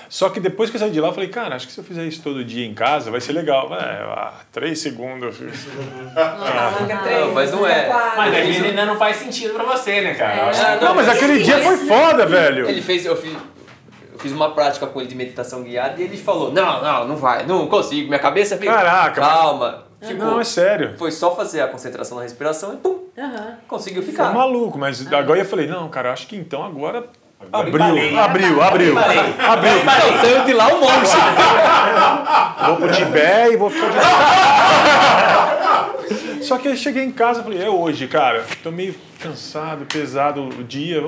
Só que depois que eu saí de lá, eu falei, cara, acho que se eu fizer isso todo dia em casa, vai ser legal. É, ah, três segundos. eu fiz. Não, mas não é. Mas vezes ainda não faz sentido pra você, né, cara? Acho Ah, que- Não, mas aquele dia foi foda, velho. Ele fez, eu fiz, eu fiz uma prática com ele de meditação guiada e ele falou: Não, não, não vai, não consigo. Minha cabeça fica. Caraca, Calma. Tipo, Não, é sério. foi só fazer a concentração na respiração e pum, Aham. Conseguiu Foi ficar. maluco, mas agora eu falei, não, cara, acho que então agora. Agora abriu, abriu, abriu, abriu. Não, saiu de lá um monte. Vou pro Tibete e vou ficar de Só que eu cheguei em casa e falei, é hoje, cara. Tô meio cansado, pesado o dia.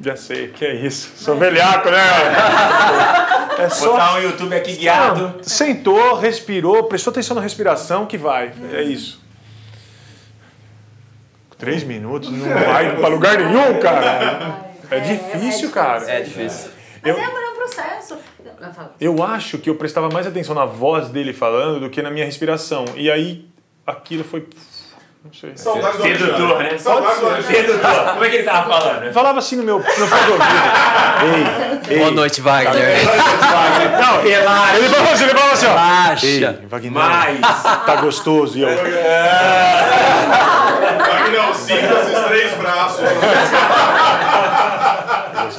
Já sei, que é isso. Sou velhaco, né? É só. Botar um YouTube aqui guiado. Não, sentou, respirou, prestou atenção na respiração que vai. É isso. Três minutos não vai pra lugar nenhum, cara. É difícil, cara. É difícil. Mas Eu- é, é um processo. Eu acho que eu prestava mais atenção na voz dele falando do que na minha respiração. E aí aquilo foi. Não sei. Saudade do Sedutor, né? Sedutor. Como é que ele tava falando? Falava assim no meu, no meu ouvido. Ei, ei. Boa noite, Wagner. Não, Relaxa. ele falava assim, ele falava assim, ó. Relaxa. Ei, Wagner, Mais. tá gostoso. E eu, Aqui não, sinta esses três braços. É. Mas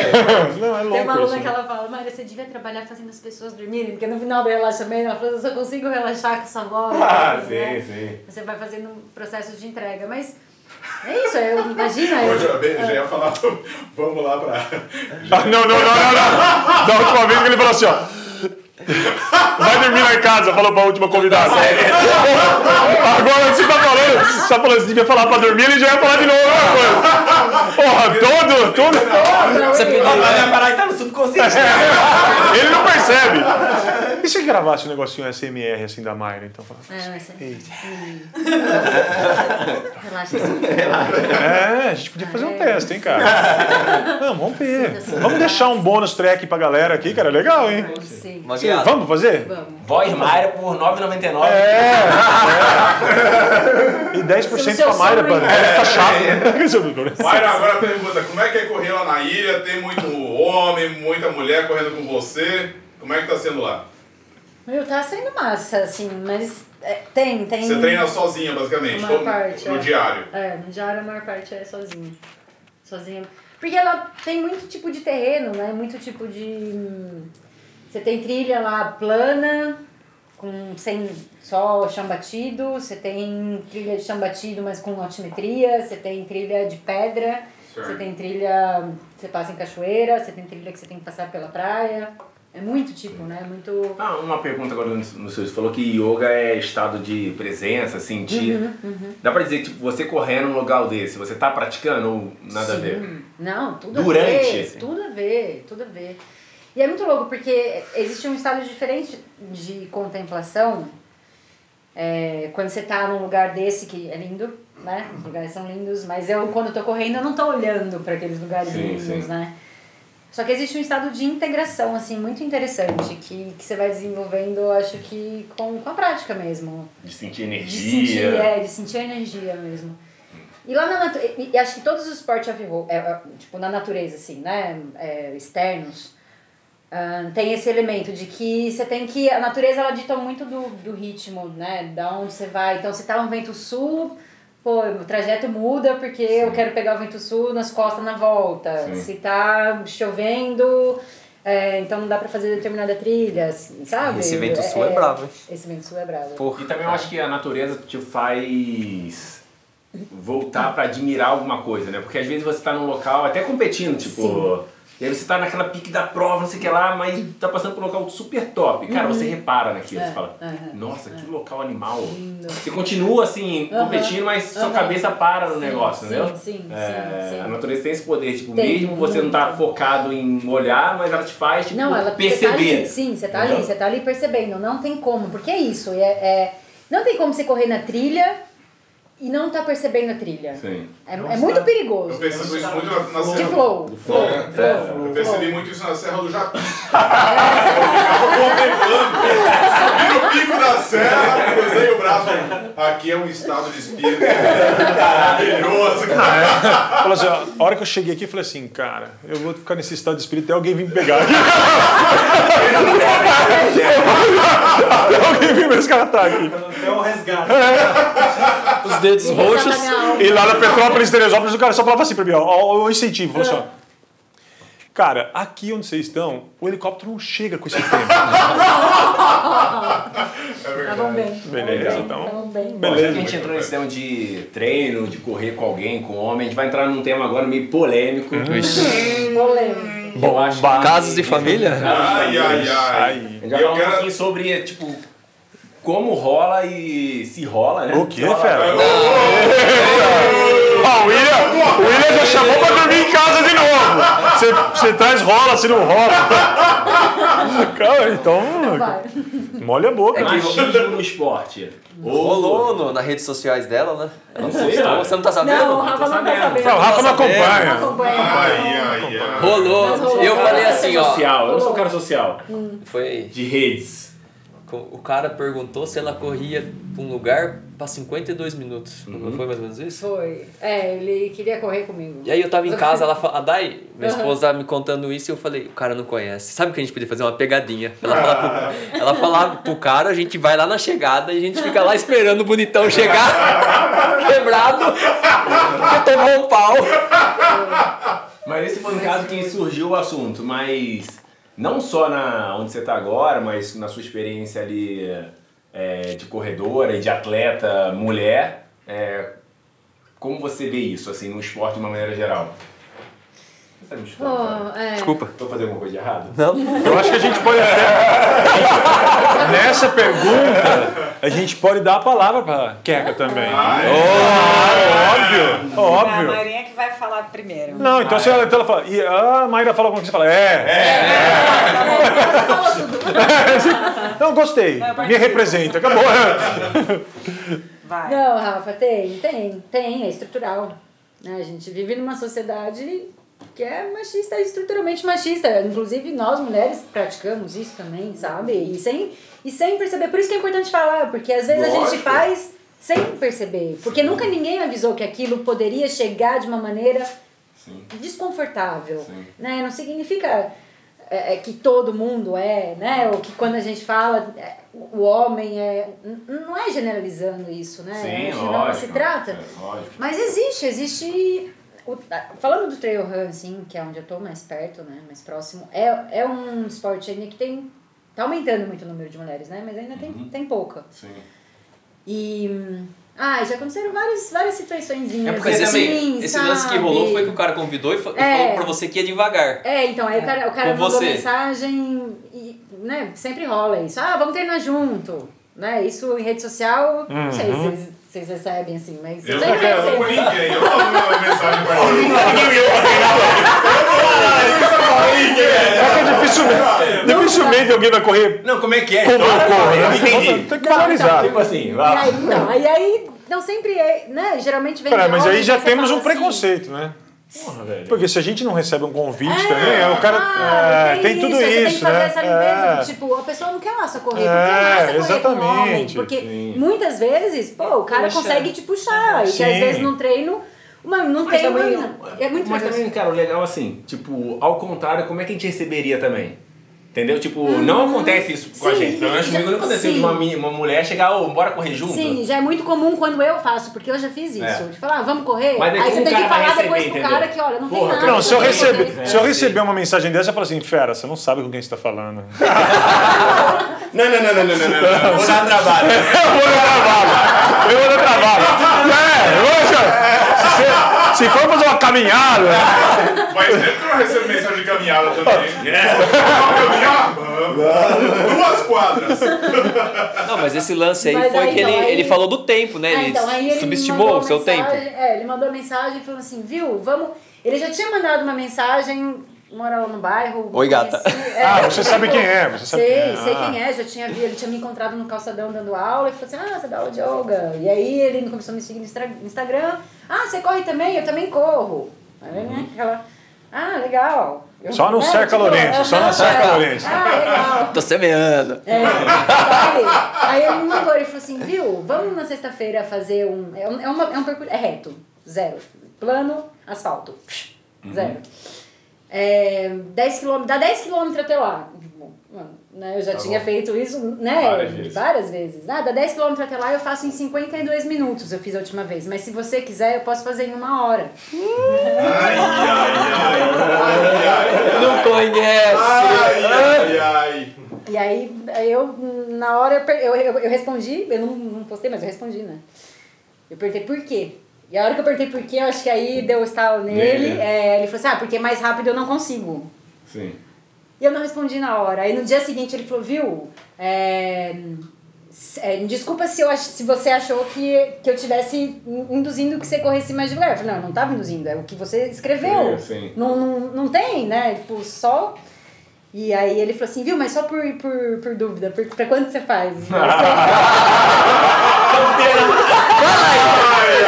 é. não, é Tem uma louco aluna isso. que ela fala, Maria, você devia trabalhar fazendo as pessoas dormirem, porque no final do relaxamento ela fala, eu só consigo relaxar com sua voz. Ah, assim, né? sim, sim. Você vai fazendo processos de entrega, mas é isso, eu, imagina. Eu, Hoje eu já ia falar, vamos lá pra. Ah, não, não, não, não, não. Da última vez que ele falou assim, ó. Vai dormir lá em casa, falou pra última convidada. Agora você tá falando, você tá falando, você devia falar pra dormir, ele já ia falar de novo a coisa. Porra, todo, todo. Você pediu. Vai parar e tá no subconsciente. Ele não percebe. E se gravasse um negocinho SMR assim da Mayra, então? fala, É, mas é-. Relaxa. É, a gente podia fazer um teste, hein, cara? Não, vamos ver. Vamos deixar um bônus track pra galera aqui, cara. Legal, hein? Sim. Guiada. Vamos fazer? Vamos. Voz Mayra por R$ 9,99. É. E 10% seu pra Mayra, mano. hein? Vai ficar chato. Mayra, agora pergunta, como é que é correr lá na ilha? Tem muito homem, muita mulher correndo com você. Como é que tá sendo lá? Meu, tá sendo massa, assim, mas é, tem, tem. Você treina sozinha, basicamente, todo- parte, no é. diário. É, no diário a maior parte é sozinha. Sozinha. Porque ela tem muito tipo de terreno, né? Muito tipo de. Você tem trilha lá plana, com sem só chão batido, você tem trilha de chão batido, mas com altimetria, você tem trilha de pedra, Certo. você tem trilha. Você passa em cachoeira, você tem trilha que você tem que passar pela praia. É muito tipo, né? Muito. Ah, uma pergunta agora no, seu. Você falou que yoga é estado de presença, sentir. Dá pra dizer que tipo, você correr num lugar desse, você tá praticando ou nada a ver? Sim. Não, tudo Durante, a ver. assim. Tudo a ver, tudo a ver. E é muito louco, porque existe um estado diferente de contemplação é, quando você tá num lugar desse que é lindo, né? Os lugares são lindos, mas eu, quando eu tô correndo, eu não tô olhando para aqueles lugares Sim, lindos, sim. né? Só que existe um estado de integração, assim, muito interessante, que, que você vai desenvolvendo, acho que com, com a prática mesmo. De sentir De energia. sentir, é, de sentir a energia mesmo. E lá na natureza, e acho que todos os esportes off-road, é, é, tipo, na natureza, assim, né, é, externos, tem esse elemento de que você tem que, a natureza, ela dita muito do, do ritmo, né, da onde você vai. Então, se tá um vento sul, pô, o trajeto muda porque eu quero pegar o vento sul nas costas na volta. Sim. Se tá chovendo, é, então não dá pra fazer determinada trilha, assim, sabe? Esse vento sul é bravo, hein? Esse vento sul é bravo. Porra. E também eu acho que a natureza te faz voltar pra admirar alguma coisa, né? Porque às vezes você tá num local, até competindo, tipo. Sim. E aí você tá naquela pique da prova, não sei o que lá, mas tá passando por um local super top. Cara, você repara naquilo, É, você fala, aham, nossa, que local animal. Lindo. Você continua assim, competindo, mas sua cabeça para no Sim, negócio, sim, entendeu? sim, É, sim, sim. A natureza tem esse poder, tipo, Tem, mesmo você não tá focado em olhar, mas ela te faz, tipo, Não, ela Você tá perceber. ali, sim, você tá ali, você tá ali percebendo. Não tem como, porque é isso. É, é, não tem como você correr na trilha e não tá percebendo a trilha. Sim. É, é muito Eu perigoso. percebo isso muito na, na De Serra. flow. Flow. É, flow, Eu percebi flow. muito isso na Serra do Japim. Eu ficava contemplando. Subi no pico da serra, cruzei o braço. Aqui é um estado de espírito maravilhoso. cara. Falou assim, ó, a hora que eu cheguei aqui, eu falei assim, cara, eu vou ficar nesse estado de espírito até alguém vir me pegar aqui. até alguém vir me resgatar aqui. Até o resgate. Os dedos roxos. Minha alma. E lá na Petrópolis, Teresópolis, o cara só falava assim pra mim, ó, ó, o incentivo, falou assim, ó. Cara, aqui onde vocês estão, o helicóptero não chega com esse tempo. É Estavam bem. Beleza, então. Estavam bem. Bom, já que a Beleza. gente entrou nesse tema de treino, de correr com alguém, com homem, a gente vai entrar num tema agora meio polêmico. Uhum. Polêmico. Eu acho Bomba. Casos de família? Ai, ai, ai. Aí. A gente vai Eu falar um quero- pouquinho sobre, tipo, como rola e se rola, né? O rola- fera? Ó, o William, o William já chamou pra dormir em casa de novo. Você, você traz rola, se não rola. Cara, então. Molha a boca. Machismo no esporte. Rolou no, nas redes sociais dela, né? Ela postou, você não tá sabendo? Não, o Rafa não tá sabendo. sabendo. Não, o Rafa não Não acompanha. Rolou. Eu falei Cara, assim, ó. Social, eu não sou um cara social. Foi. De redes. O cara perguntou se ela corria pra um lugar pra 52 minutos. Não foi mais ou menos isso? Foi. É, ele queria correr comigo. E aí eu tava em casa, ela falou, a Dai, minha esposa tava me contando isso e eu falei, o cara não conhece. Sabe o que a gente podia fazer? Uma pegadinha. Ela falava pro, ela falava pro cara, a gente vai lá na chegada e a gente fica lá esperando o bonitão chegar, quebrado, porque tomou um pau. Mas esse foi um caso que surgiu o assunto, mas não só na onde você está agora, mas na sua experiência ali é, de corredora e de atleta mulher, é, como você vê isso assim no esporte de uma maneira geral? Você sabe me cara? Oh, é. Desculpa. Tô fazendo alguma coisa de errado? Eu acho que a gente pode até. Nessa pergunta, a gente pode dar a palavra pra Keka também. óbvio, A óbvio. Marinha que vai falar primeiro. Não, então se ela, então ela fala. E a Mayra fala alguma coisa, você fala, é. Não, gostei. Me representa. Acabou. Vai. Não, Rafa, tem, tem, tem, é estrutural. Né? A gente vive numa sociedade que é machista, estruturalmente machista. Inclusive, nós mulheres praticamos isso também, sabe? E sem, e sem perceber. Por isso que é importante falar, porque às vezes a gente Lógico. faz sem perceber. Porque nunca ninguém avisou que aquilo poderia chegar de uma maneira desconfortável. Sim. Né? Não significa é, é, que todo mundo é, né? Ou que quando a gente fala é, o homem é. Não é generalizando isso, né? Sim, que não lógico. se trata. É, lógico. Mas existe, existe. O- falando do trail run, assim, que é onde eu tô mais perto, né? Mais próximo, é, é um esporte ainda que tem. Tá aumentando muito o número de mulheres, né? Mas ainda tem, Uhum. tem pouca. Sim. E. Ah, já aconteceram várias, várias situações. É porque assim, também, esse lance que rolou foi que o cara convidou e fa- e É. falou pra você que ia devagar. É, então, aí o cara, o cara Com mandou você. mensagem e, né, sempre rola isso. Ah, vamos treinar junto. Né? Isso em rede social, não sei se vocês, vocês recebem assim, mas Eu eu não recebo. ninguém, eu não mando mensagem pra ele. É que dificilmente, dificilmente alguém vai correr Não, como é que é? como eu Então, corro, eu né? entendi. Tem que Não, valorizar. Tipo assim, E vai. aí, então, aí, aí, não sempre é, né? Geralmente vem Cara, mas aí já temos um preconceito, né? Porra, velho. Porque se a gente não recebe um convite assim, também, o cara. ah, é, tem, tudo você tem que isso, fazer né? essa limpeza. É. Tipo, a pessoa não quer lá só correr, É, porque é massa correr com exatamente, homem. Porque sim. muitas vezes, pô, o cara Puxa. consegue te puxar. E que às Sim. vezes no treino, uma, não Mas tem também, uma. É muito mas também, cara, o legal assim, tipo, ao contrário, como é que a gente receberia também? Entendeu? Tipo, não acontece isso com a Sim, gente. Pelo menos comigo não aconteceu de sim. uma, meni- uma mulher chegar, ô, bora correr junto. Sim, já é muito comum quando eu faço, porque eu já fiz isso. É. De falar, ah, vamos correr? Mas aí aí você tem cara que falar receber, depois pro entendeu? cara que, olha, não Porra, tem nada. Não, se eu, receber, correr. se eu receber uma mensagem dessa, eu falo assim, fera, você não sabe com quem você está falando. Não, não, não, não, não, não, não, não. Vou dar trabalho. Eu vou dar trabalho. Eu vou dar trabalho. É, hoje, se, você- se for fazer uma caminhada, Mas dentro eu recebo mensagem de caminhada também. Vamos caminhar? Vamos. Duas quadras. Não, mas esse lance aí Mas foi aí, que então, ele, aí- ele falou do tempo, né? Ah, Ele então, ele subestimou o seu mensagem- tempo. É, ele mandou mensagem falando assim, viu, vamos... Ele já tinha mandado uma mensagem, mora lá no bairro. Oi, gata. é, Ah, você sabe quem é, você sabe Sei, quem é. sei Ah. quem é, já tinha vi, ele tinha me encontrado no calçadão dando aula e falou assim, ah, você dá aula de yoga. E aí ele começou a me seguir no Instagram, ah, você corre também? Eu também corro. Aí, né, aquela, ah, legal. Eu- Só não né, cerca Lourenço, só não cerca Lourenço. Ah, legal. Tô semeando. É, sabe? Aí ele me mandou, ele falou assim, viu, vamos na sexta-feira fazer um. É um, é uma, é um percurso. É reto, zero. Plano, asfalto. Zero. É, 10 km, dá 10 km até lá. Né, eu já Tá tinha bom. feito isso né, Várias vezes. várias vezes. Ah, dá 10 km até lá eu faço em 52 minutos, eu fiz a última vez. Mas se você quiser, eu posso fazer em uma hora. Ai, ai, ai, ai, ai, Não conhece! ai, ai, ai. E aí, eu, na hora, eu, eu, eu, eu respondi, eu não, não postei, mas eu respondi, né? Eu perguntei por quê. E a hora que eu perguntei por quê, eu acho que aí deu o estalo nele. Nele. é, ele falou assim, ah, porque mais rápido eu não consigo. Sim. E eu não respondi na hora. Aí no dia seguinte ele falou, viu, é, é, desculpa se, eu ach, se você achou que, que eu tivesse in- induzindo que você corresse mais devagar. Eu falei, não, não tava induzindo, é o que você escreveu. Sim, sim. Não, não, não tem, né? Tipo, só... E aí ele falou assim, viu, mas só por, por, por dúvida, por, pra quanto você faz?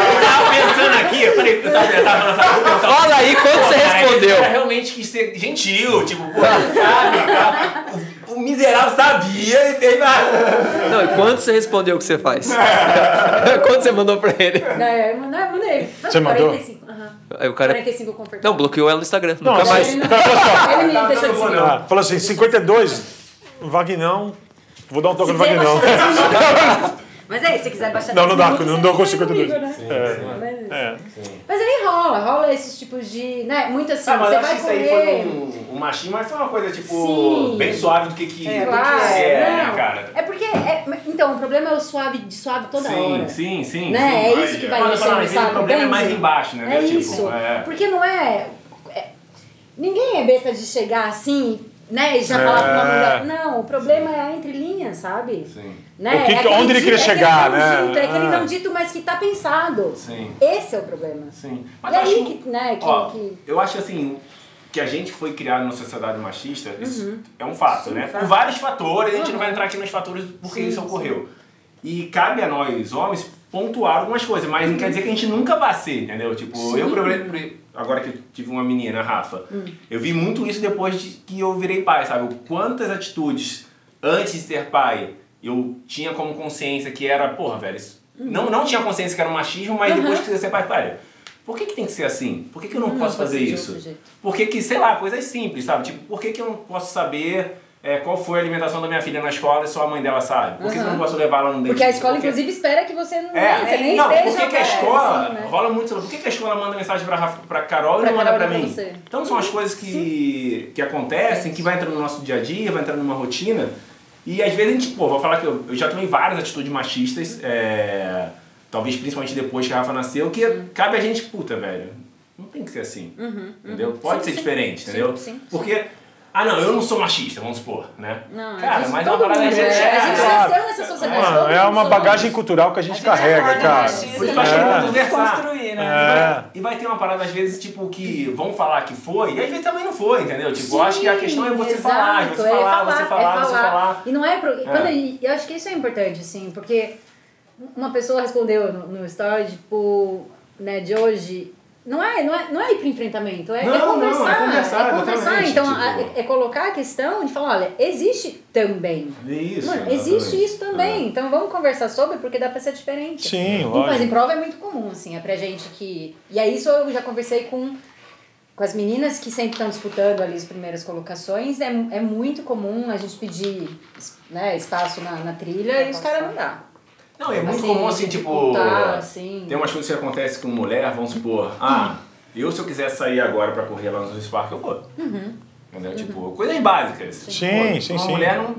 Eu tava pensando aqui, eu falei, eu tava, eu tava eu tava- Fala aí quanto você respondeu. cara realmente quis ser gentil, tipo, pô, sabe? O, miserável sabia e fez nada. Não, e quanto você respondeu o que você faz? quanto você mandou pra ele? Não, eu mandei, eu mandei. Você mandou? 45, aham. Aí o cara. 45 confortável. Não, bloqueou ela no Instagram. Não, Nunca sim. mais. Ele, não, ele me deixou de seguir. Ah, falou assim, 52, Vagnão, vou dar um toque no Vagnão. Mas aí, se quiser baixar Não, não 10 dá, minutos, não dou com vai 52. comigo, né? É, Mas- é. Mas aí rola, rola esses tipos de. Né, muito assim, Ah, mas você eu acho vai isso aí correr. foi um, um machismo, mas foi uma coisa, tipo, Sim. bem suave do que que É, do que claro, é, né, não. cara? É porque. É, então, o problema é o suave de suave toda sim, hora. sim, sim, Né? sim. É isso que vai falo, enchendo o saco. problema é mais embaixo, né? É Tipo, isso. é. Porque não é, é- Ninguém é besta de chegar assim, né? E já É. falar com uma mulher. Não, o problema é a entrelinha, sabe? Sim, Né? O que- É onde ele queria é aquele chegar, não né? Dito, é aquele Ah. não dito, mas que tá pensado. sim, Esse é o problema. sim. E Mas eu aí acho que, né, que, Ó, que- eu acho assim que a gente foi criado numa sociedade machista, isso é um fato, Uhum. Sim, né? fato. Por vários fatores, a gente não Uhum. vai entrar aqui nos fatores por que Sim, isso sim. ocorreu. E cabe a nós, homens, pontuar algumas coisas, mas não quer dizer que a gente nunca vá ser, entendeu? Tipo, Sim. eu, por exemplo, agora que eu tive uma menina, Rafa, Hum. eu vi muito isso depois de que eu virei pai, sabe? Quantas atitudes antes de ser pai eu tinha como consciência que era, porra, velho, isso- Uhum. não, não tinha consciência que era um machismo, mas depois que você ser pai, velho, por que, que tem que ser assim? Por que, que eu não, Não posso fazer isso? Por que, que, sei lá, coisas simples, sabe? Tipo, por que, que eu não posso saber é, qual foi a alimentação da minha filha na escola e só a mãe dela sabe? Por que, que eu não posso levar ela no dentista? Porque a escola, Porque- inclusive, espera que você não, é, você nem não, esteja por que, que a escola assim, né? rola muito por que, que a escola manda mensagem pra, pra Carol Pra e não manda pra mim? você. Então são as coisas que, que acontecem, que vai entrando no nosso dia a dia, vai entrando numa rotina. E às vezes a gente, pô, vou falar que eu, eu já tomei várias atitudes machistas, é, talvez principalmente depois que a Rafa nasceu, que cabe a gente, puta, velho, não tem que ser assim. entendeu? Pode Sim, ser sim. diferente, entendeu? sim. Porque. Ah não, eu não sou machista, vamos supor, né? Não, Cara, a gente, mas é uma parada mundo a gente é, a gente é- nasceu nessa sociedade. Mano, todo é uma bagagem cultural que a gente carrega, acorda cara. machista, Por isso É. conversar. Construir, né? É. E vai ter uma parada, às vezes, tipo, que vão falar que foi, e às vezes também não foi, entendeu? Tipo, eu acho que a questão é você Sim, falar, exato, você é falar, você falar, é você falar. E não é. Pro, Quando, e eu acho que isso é importante, assim, porque uma pessoa respondeu no, no story, tipo, né, de hoje. Não é, não é, não é ir pro enfrentamento, é, é Não, não, é conversar. conversar, é conversar. exatamente, Então, tipo- a- é colocar a questão de falar, olha, existe também. Isso. Mano, existe isso também. Então vamos conversar sobre, porque dá pra ser diferente. Sim, Um Mas em lógico. prova é muito comum, assim, é pra gente que. E aí isso eu já conversei com, com as meninas que sempre estão disputando ali as primeiras colocações. É, é muito comum a gente pedir né, espaço na, na trilha e os caras não dá. Não, é muito Assim, comum, assim, tipo... assim. Tem umas coisas que acontecem com mulher, vamos supor, ah, eu se eu quiser sair agora pra correr lá no Zone Park, eu vou. Entendeu? Tipo, coisas básicas. Sim, Pô, sim, uma sim. mulher não...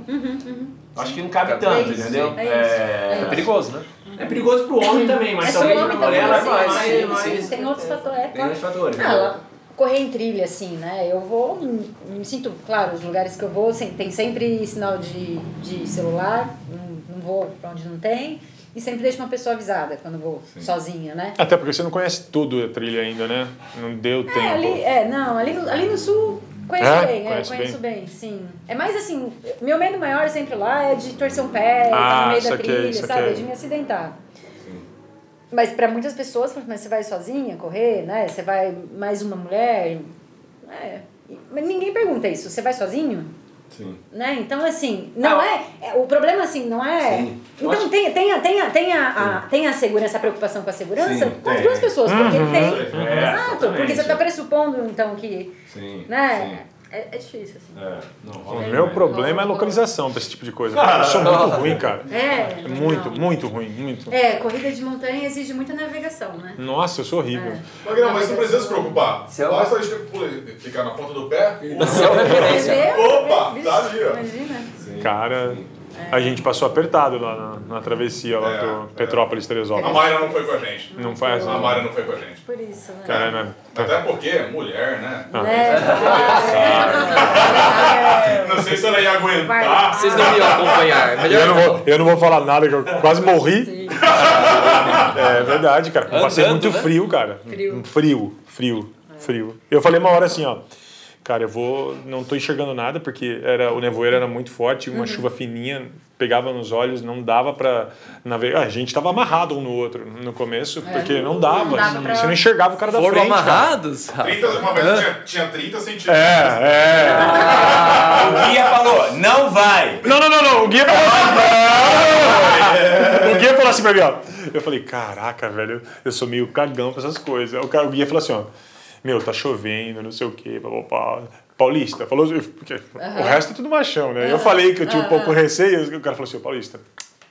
Acho que não cabe É tanto, isso, entendeu? é isso, É perigoso, né? É perigoso pro homem também, mas É também pra mulher assim, tem mais, sim, mais- sim, tem outros fatores. é, Tem mais fatores. Lá, correr em trilha, assim, né? Eu vou, me me sinto, claro, os lugares que eu vou, tem sempre sinal de, de celular, não, não vou pra onde não tem, e sempre deixo uma pessoa avisada quando vou sozinha, né? Até porque você não conhece tudo a trilha ainda, né? Não deu tempo. É, ali, é, não, ali no, ali no sul conheço É? bem, é, conheço bem? sim. É mais assim, meu medo maior sempre lá é de torcer um pé, Ah, tá no meio da trilha, sabe? É de me acidentar. Mas pra muitas pessoas, mas você vai sozinha correr, né? Você vai mais uma mulher, é. Mas ninguém pergunta isso. Você vai sozinho? Sim. Né? Então, assim, não é, é- O problema, assim, não é. Sim. Então, acho- tem, tem, a, tem, a, tem, a, a- tem a segurança, a preocupação com a segurança Sim, com as duas pessoas, porque Uhum. tem. É, Exato, exatamente. porque você está pressupondo, então, que. Sim. Né? É, é difícil, assim. Sim. É. Não, rola O meu problema é a localização pra esse tipo de coisa. cara. Eu sou muito ruim, cara. É. Muito, não. muito ruim, muito. É, corrida de montanha exige muita navegação, né? Nossa, eu sou horrível. É. Magrão, mas não precisa se preocupar. Céu. Basta a gente pula- ficar na ponta do pé. É? Opa, tá ali, ó. Imagina. Sim. Cara, a gente passou apertado lá na, na travessia lá É, do é. Petrópolis, A Teresópolis. Mayra não foi com a gente. Não faz, A não. Mayra não foi com a gente. Por isso, né? Cara, né? Até porque é mulher, né? Né? Não sei se ela ia aguentar. Vocês não iam acompanhar. Melhor Eu não, vou, eu não vou falar nada, que eu quase morri. Sim. É verdade, cara. Eu passei Andando, muito né? frio, cara. Frio. Frio, frio, frio. Eu falei uma hora assim, ó. Cara, eu vou. Não tô enxergando nada, porque era, o nevoeiro era muito forte, Uhum. uma chuva fininha, pegava nos olhos, não dava pra navegar. A gente tava amarrado um no outro no começo, porque não dava. É. Não dava pra- Você não enxergava o cara da foram frente. cara. amarrados? 30, uma vez tinha, tinha 30 centímetros. É, é. O guia falou, não vai. Não, não, não, não. O guia falou assim. o guia falou assim pra mim, ó. Eu falei, caraca, velho, eu sou meio cagão pra essas coisas. O, cara, o guia falou assim, ó. Meu, tá chovendo, não sei o quê, papapá. Paulista, falou, porque o resto é tudo machão, né? Eu falei que eu tinha um pouco receio, o cara falou assim, "Ô, Paulista,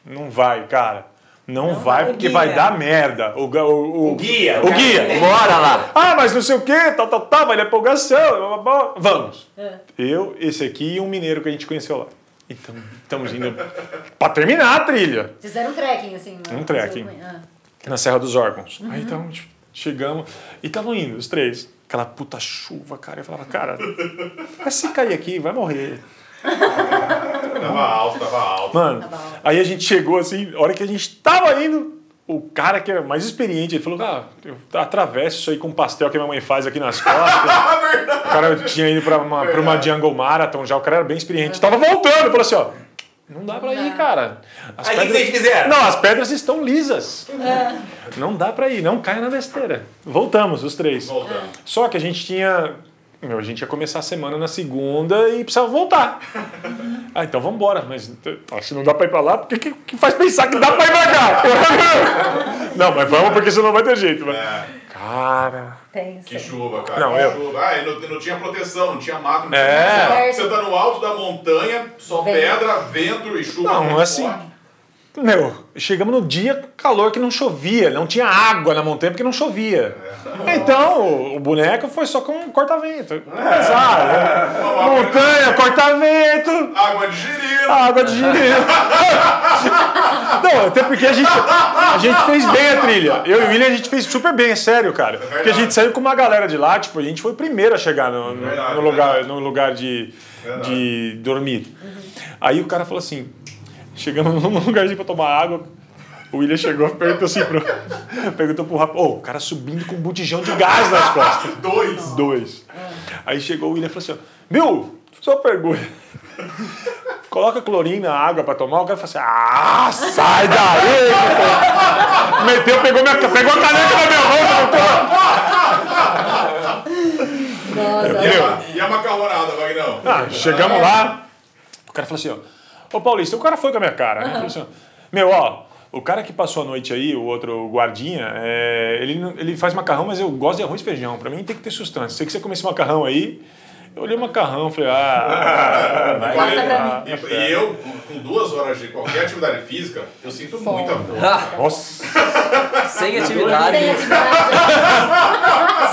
não vai, cara. Não, vai, vai. porque vai guia. dar merda. O, o, O guia, O o guia. tem- Bora lá. Ah, mas não sei o quê, tal, tal, tal, vai na empolgação. blá, blá, blá. Vamos. É. Eu, esse aqui e um mineiro que a gente conheceu lá. Então, estamos indo pra terminar a trilha. Fizeram um trekking, assim. né? Um trekking. Ah. Na Serra dos Órgãos. Aí então, chegamos e estavam indo, os três. Aquela puta chuva, cara. Eu falava, cara, mas se cair aqui, vai morrer. Tava alto, tava alto. Mano, Tá bom. aí a gente chegou assim, a hora que a gente tava indo, o cara que era mais experiente, ele falou, ah, eu atravesso isso aí com um pastel que a minha mãe faz aqui nas costas. o cara tinha ido pra uma, pra uma Jungle Marathon já, o cara era bem experiente. Tava voltando, falou assim, ó, não dá pra ir, cara. As Aí o que vocês fizeram? Não, as pedras estão lisas. Não dá pra ir, não caia na besteira. Voltamos, os três. Voltando. Só que a gente tinha. Meu, a gente ia começar a semana na segunda e precisava voltar. ah, então vamos embora. Mas ah, se não dá pra ir pra lá, por que, que, faz pensar que dá pra ir pra cá? não, mas vamos porque senão não vai ter jeito. mas- É, Cara. Tensa. que chuva, cara. Não, que eu- chuva. Ah, não, não tinha proteção, não tinha mato. Não É. tinha Você tá no alto da montanha, só Vento. pedra, vento e chuva. Não, assim. forte. Meu, chegamos no dia calor que não chovia, não tinha água na montanha porque não chovia. Então, o, boneco foi só com um corta-vento. Azar, né? Montanha, corta-vento, Água de girino. água de girino. Não, até porque a gente, a gente fez bem a trilha. Eu e o William, a gente fez super bem, é sério, cara. Porque a gente saiu com uma galera de lá, tipo, a gente foi o primeiro a chegar no, no- no lugar, no lugar de, de dormir. Aí o cara falou assim, chegamos num lugarzinho pra tomar água, o William chegou e perguntou assim pro, perguntou pro rapaz, ô, o cara subindo com um botijão de gás nas costas. Dois. Dois. Aí chegou o William e falou assim, ó, meu, só uma pergunta. Coloca clorinho na água pra tomar, o cara falou assim, ah, sai daí! cara." Meteu, pegou, minha, pegou a caneca na minha mão, Nossa, E a, e a macarronada, Vagnão? Ah, chegamos lá, o cara falou assim, ó, ô Paulista, o cara foi com a minha cara, né? Assim, meu, ó, o cara que passou a noite aí, o outro guardinha, é, ele, ele faz macarrão, mas eu gosto de arroz e feijão. Pra mim tem que ter sustância. Sei que você come esse macarrão aí, eu olhei o macarrão, falei, ah... Pra e, e eu, com- duas horas de qualquer atividade física, eu sinto muita fome. Nossa! Sem atividade. Sem atividade,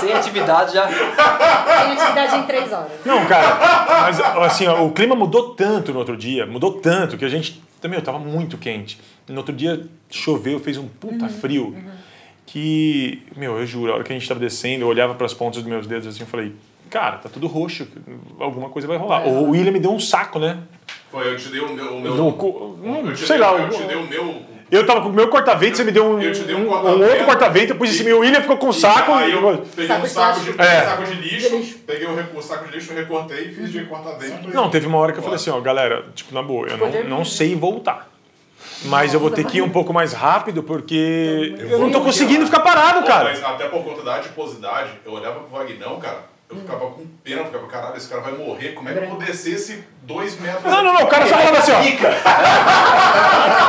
Sem atividade já. sem atividade em três horas. Não, cara, mas assim, ó, o clima mudou tanto no outro dia, mudou tanto que a gente também eu tava muito quente. No outro dia choveu, fez um puta frio que, meu, eu juro, a hora que a gente tava descendo, eu olhava para as pontas dos meus dedos assim, eu falei, cara, tá tudo roxo, alguma coisa vai rolar. O William me deu um saco, né? Foi, eu te dei o meu. O meu Do cu- hum, eu te sei dei, lá, Eu te dei o meu. Eu tava com o meu corta-vento, você me deu um, Eu te dei um um- um outro corta-vento, eu pus em cima e o William ficou com o saco. Aí eu peguei Saco um saco de. É. um saco de lixo, De lixo. peguei o, o saco de lixo, recortei e fiz de corta-vento. Não, teve uma hora que eu falei assim, ó, galera, tipo, na boa, eu não, não sei voltar. Mas eu vou ter que ir um pouco mais rápido porque eu não tô conseguindo ficar parado, Pô, cara. Mas até por conta da adiposidade, eu olhava pro Vagnão, cara, eu ficava com pena, eu ficava, caralho, esse cara vai morrer, como é que eu vou descer esse dois metros? Não, não, não, o cara só falava assim, ó.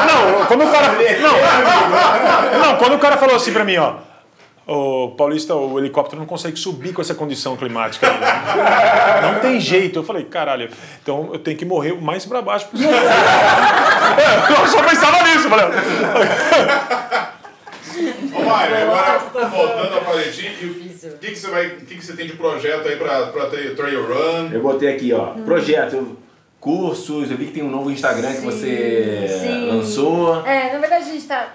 Não, quando o cara. Não, não, quando o cara falou assim pra mim, ó. O Paulista, o helicóptero não consegue subir com essa condição climática. aí. Não tem jeito. Eu falei, caralho, então eu tenho que morrer o mais pra baixo possível. É, Eu só pensava nisso. eu Falei, Ô Mário, agora voltando a e o que, que, você vai, que, que você tem de projeto aí pra, pra tra- Trail Run? Eu botei aqui, ó, Hum. projeto, cursos, eu vi que tem um novo Instagram que Sim, você sim. lançou. É, na verdade a gente tá.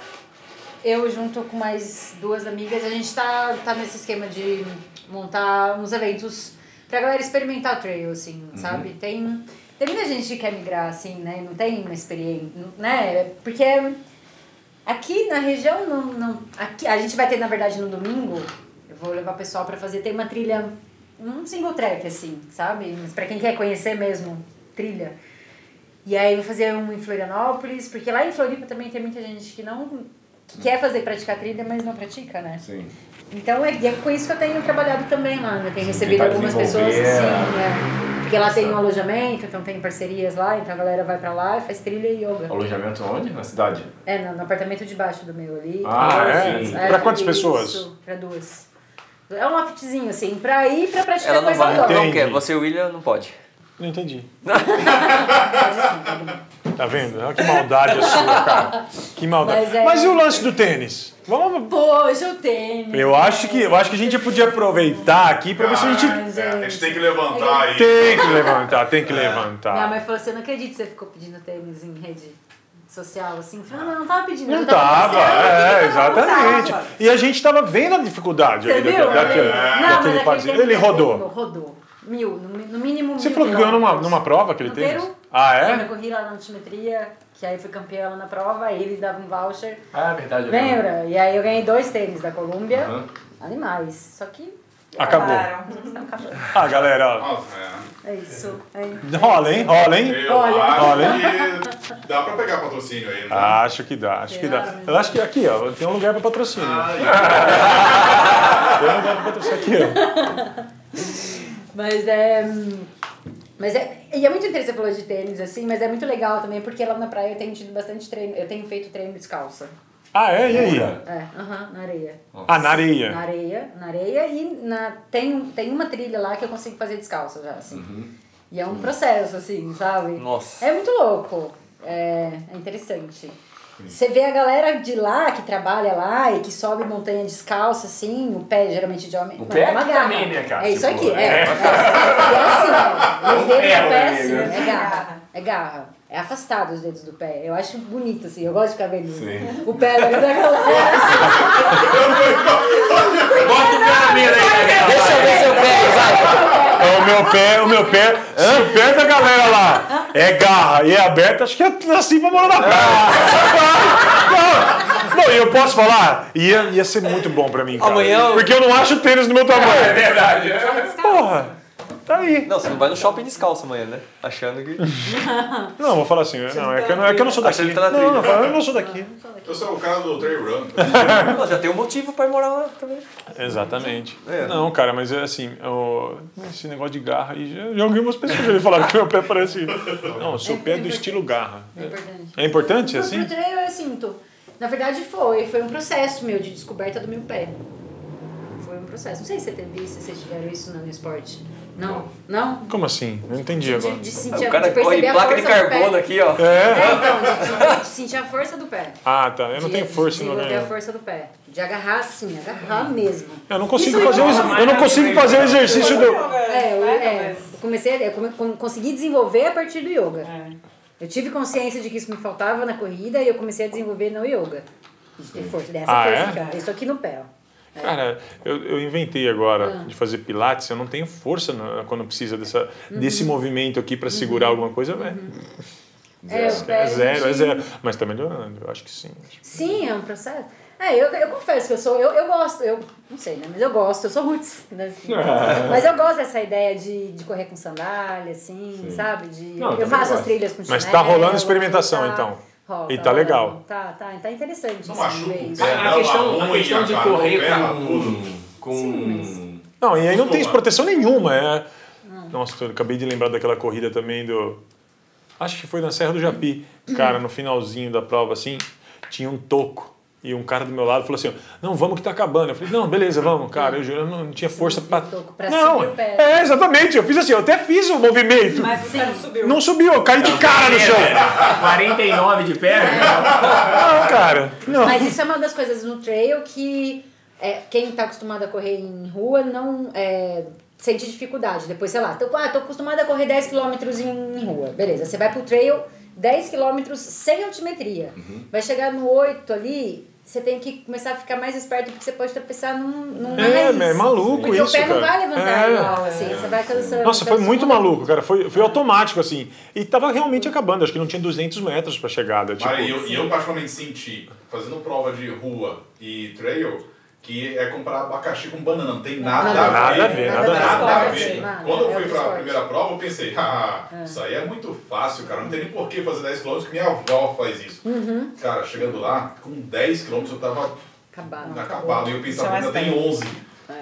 Eu junto com mais duas amigas, a gente tá, tá nesse esquema de montar uns eventos pra galera experimentar o trail, assim, sabe? Tem, tem muita gente que quer migrar, assim, né? Não tem uma experiência, né? Porque aqui na região não, não. Aqui, a gente vai ter, na verdade, no domingo, eu vou levar o pessoal pra fazer, tem uma trilha, um single track, assim, sabe? Mas pra quem quer conhecer mesmo, trilha. E aí eu vou fazer um em Florianópolis, porque lá em Floripa também tem muita gente que não que quer fazer praticar trilha, mas não pratica, né? Sim. Então é, é com isso que eu tenho trabalhado também lá, né? Tenho recebido tentar algumas pessoas assim, né? Porque lá tem um alojamento, então tem parcerias lá, então a galera vai pra lá e faz trilha e yoga. Alojamento onde? Na cidade? É, no, no apartamento de baixo do meu ali. Ah, é? sim. Pra quantas isso, pessoas? Pra duas. É um loftzinho, assim, pra ir pra praticar Ela não coisa vai, não Entendi. quer. Você e o William não pode. não entendi. Pode sim, Tá vendo? Olha que maldade a sua, cara. Que maldade. Mas é- Mas e o lance do tênis? Vamos. Poxa, eu tenho. Eu acho que, eu acho que a gente podia aproveitar aqui pra ver se a gente. É, a gente tem que levantar aí. Tem que levantar, tem que Minha levantar. mãe falou assim, eu não acredito que você ficou pedindo tênis em rede social, assim. Falei, não, não tava pedindo. Não eu tava tava, é, exatamente. E a gente tava vendo a dificuldade Você ali viu? daquele, mas daquele tênis Ele é rodou. Rodou. Mil, no, no mínimo Você mil falou que ganhou numa, numa prova aquele No tênis? Peru. Ah, Quando eu é? corri lá na altimetria, que aí fui campeã lá na prova, aí eles davam um voucher. Ah, é verdade. eu Lembra? E aí eu ganhei dois tênis da Colômbia. Aham. Animais. Só que. Acabou. Ah, galera, ó. Nossa, é. É isso. É. Rola, hein? Rola, hein? Eu Olha. acho Olha. que dá pra pegar patrocínio aí, né? Acho que dá, acho que dá. Eu acho que aqui, ó, tem um lugar pra patrocínio. Ai, Tem um lugar pra patrocínio aqui, ó. Mas é. Mas é. E é muito interessante você falou de tênis, assim, mas é muito legal também, porque lá na praia eu tenho tido bastante treino. Eu tenho feito treino descalça. Ah, é? E aí? É, aham, na areia. Ah, na areia. Na areia, na areia e na, tem, tem uma trilha lá que eu consigo fazer descalça já, assim. E é um processo, assim, sabe? Nossa. É muito louco. É, é interessante. Você vê a galera de lá que trabalha lá e que sobe montanha descalça, assim, o pé geralmente de homem. O pé é uma garra. também, né, cara? É isso Tipo, aqui, é. é. É, é assim, ó. Os dedos É, do pé, né, assim, amiga? é garra. É garra. É afastado os dedos do pé. Eu acho bonito, assim. Eu gosto de vendo Sim. o pé ali daquela Bota o pé na aí, né? Deixa eu ver seu pé, vai. É o meu pé, o meu pé. Se o pé da galera lá é garra e é aberto, acho que é assim pra morar na praia. Não, e eu posso falar? Ia, ia ser muito bom pra mim, cara. Amanhã eu- Porque eu não acho tênis no meu tamanho. É verdade. Porra, tá aí. Não, você não vai no shopping descalço amanhã, né? Achando que. Não, vou falar assim, não, é que eu não, é que eu não sou daqui. Achando que tá na Não, não, trilha. eu não sou daqui. Eu sou o cara do Trail Run. Não, já tem um motivo pra ir morar lá também. Exatamente. É. Não, cara, mas é assim, o- esse negócio de garra aí, já, já algumas pessoas já me falaram que meu pé parece. Não, o seu pé é do estilo garra. É importante. É importante, Pro- assim? Pro trail eu sinto. Na verdade foi, foi um processo meu de descoberta do meu pé. Foi um processo. Não sei se você teve isso, se vocês tiveram isso no esporte. Não? Não? Como assim? Não entendi De, agora. de sentir, O cara de corre a placa de carbono aqui, ó. É, É? então, de, de sentir a força do pé. Ah, tá. Eu não De- tenho força no desenvolver a força do pé. De agarrar assim, agarrar mesmo. Eu não consigo Isso fazer o, não- eu não consigo fazer o exercício do. É, eu, é, eu comecei, eu consegui desenvolver a partir do yoga. Eu tive consciência de que isso me faltava na corrida e eu comecei a desenvolver no yoga. De ter força, dessa Ah, força, é? cara. Isso aqui no pé, ó. Cara, eu, eu inventei Ah. agora de fazer pilates, eu não tenho força na- quando precisa dessa, desse movimento aqui pra segurar alguma coisa. É, Uhum. É, o pé, é zero, é gente- zero. Mas tá melhorando, eu acho que sim. Sim, é um processo. É, eu, eu confesso que eu sou, eu, eu gosto, eu não sei, né? Mas eu gosto, eu sou roots. Né? assim. mas eu gosto dessa ideia de, de correr com sandália, assim, sabe? De, Não, eu faço as gosto. trilhas com Mas chinelo. tá rolando experimentação, tá- então. E tá legal. Tá, tá, tá interessante. Não machuca o pé. A, a questão, a questão de correr com, com, Não, e aí não tem proteção nenhuma. É... Nossa, eu acabei de lembrar daquela corrida também do. Acho que foi na Serra do Japi. Cara, no finalzinho da prova, assim, tinha um toco. E um cara do meu lado falou assim: Não, vamos que tá acabando. Eu falei: Não, beleza, vamos, cara. Eu, juro, eu não tinha força pra não, subir o pé. é, exatamente. Eu fiz assim, eu até fiz o movimento. Mas o cara subiu. Não subiu, eu caí de cara no chão. 49 de pé? Não, cara. Não. Mas isso é uma das coisas no trail que é, quem tá acostumado a correr em rua não é, sente dificuldade. Depois, sei lá, tô, ah, tô acostumado a correr 10 km em, em rua. Beleza, você vai pro trail 10 km sem altimetria. Uhum. Vai chegar no 8 ali, você tem que começar a ficar mais esperto porque você pode tropeçar num, numa É, raiz. é maluco porque isso, o pé não cara. vai levantar É. igual, assim, você vai cansando. Nossa, foi muito isso maluco, cara. Foi, foi automático, assim. E tava realmente acabando. Acho que não tinha 200 metros pra chegada. Tipo, e eu, e eu particularmente senti, fazendo prova de rua e trail, que é comparar abacaxi com banana. Não tem nada, Nada a ver. a ver, Nada, nada a a ver. Nada, Quando eu é fui outro pra esporte. primeira prova, eu pensei, ah, isso aí é muito fácil, cara. Não tem nem por que fazer 10 km, que minha avó faz isso. Uhum. Cara, chegando lá, com 10 km eu tava Acabado. acabado. E eu pensava, ainda tem 11.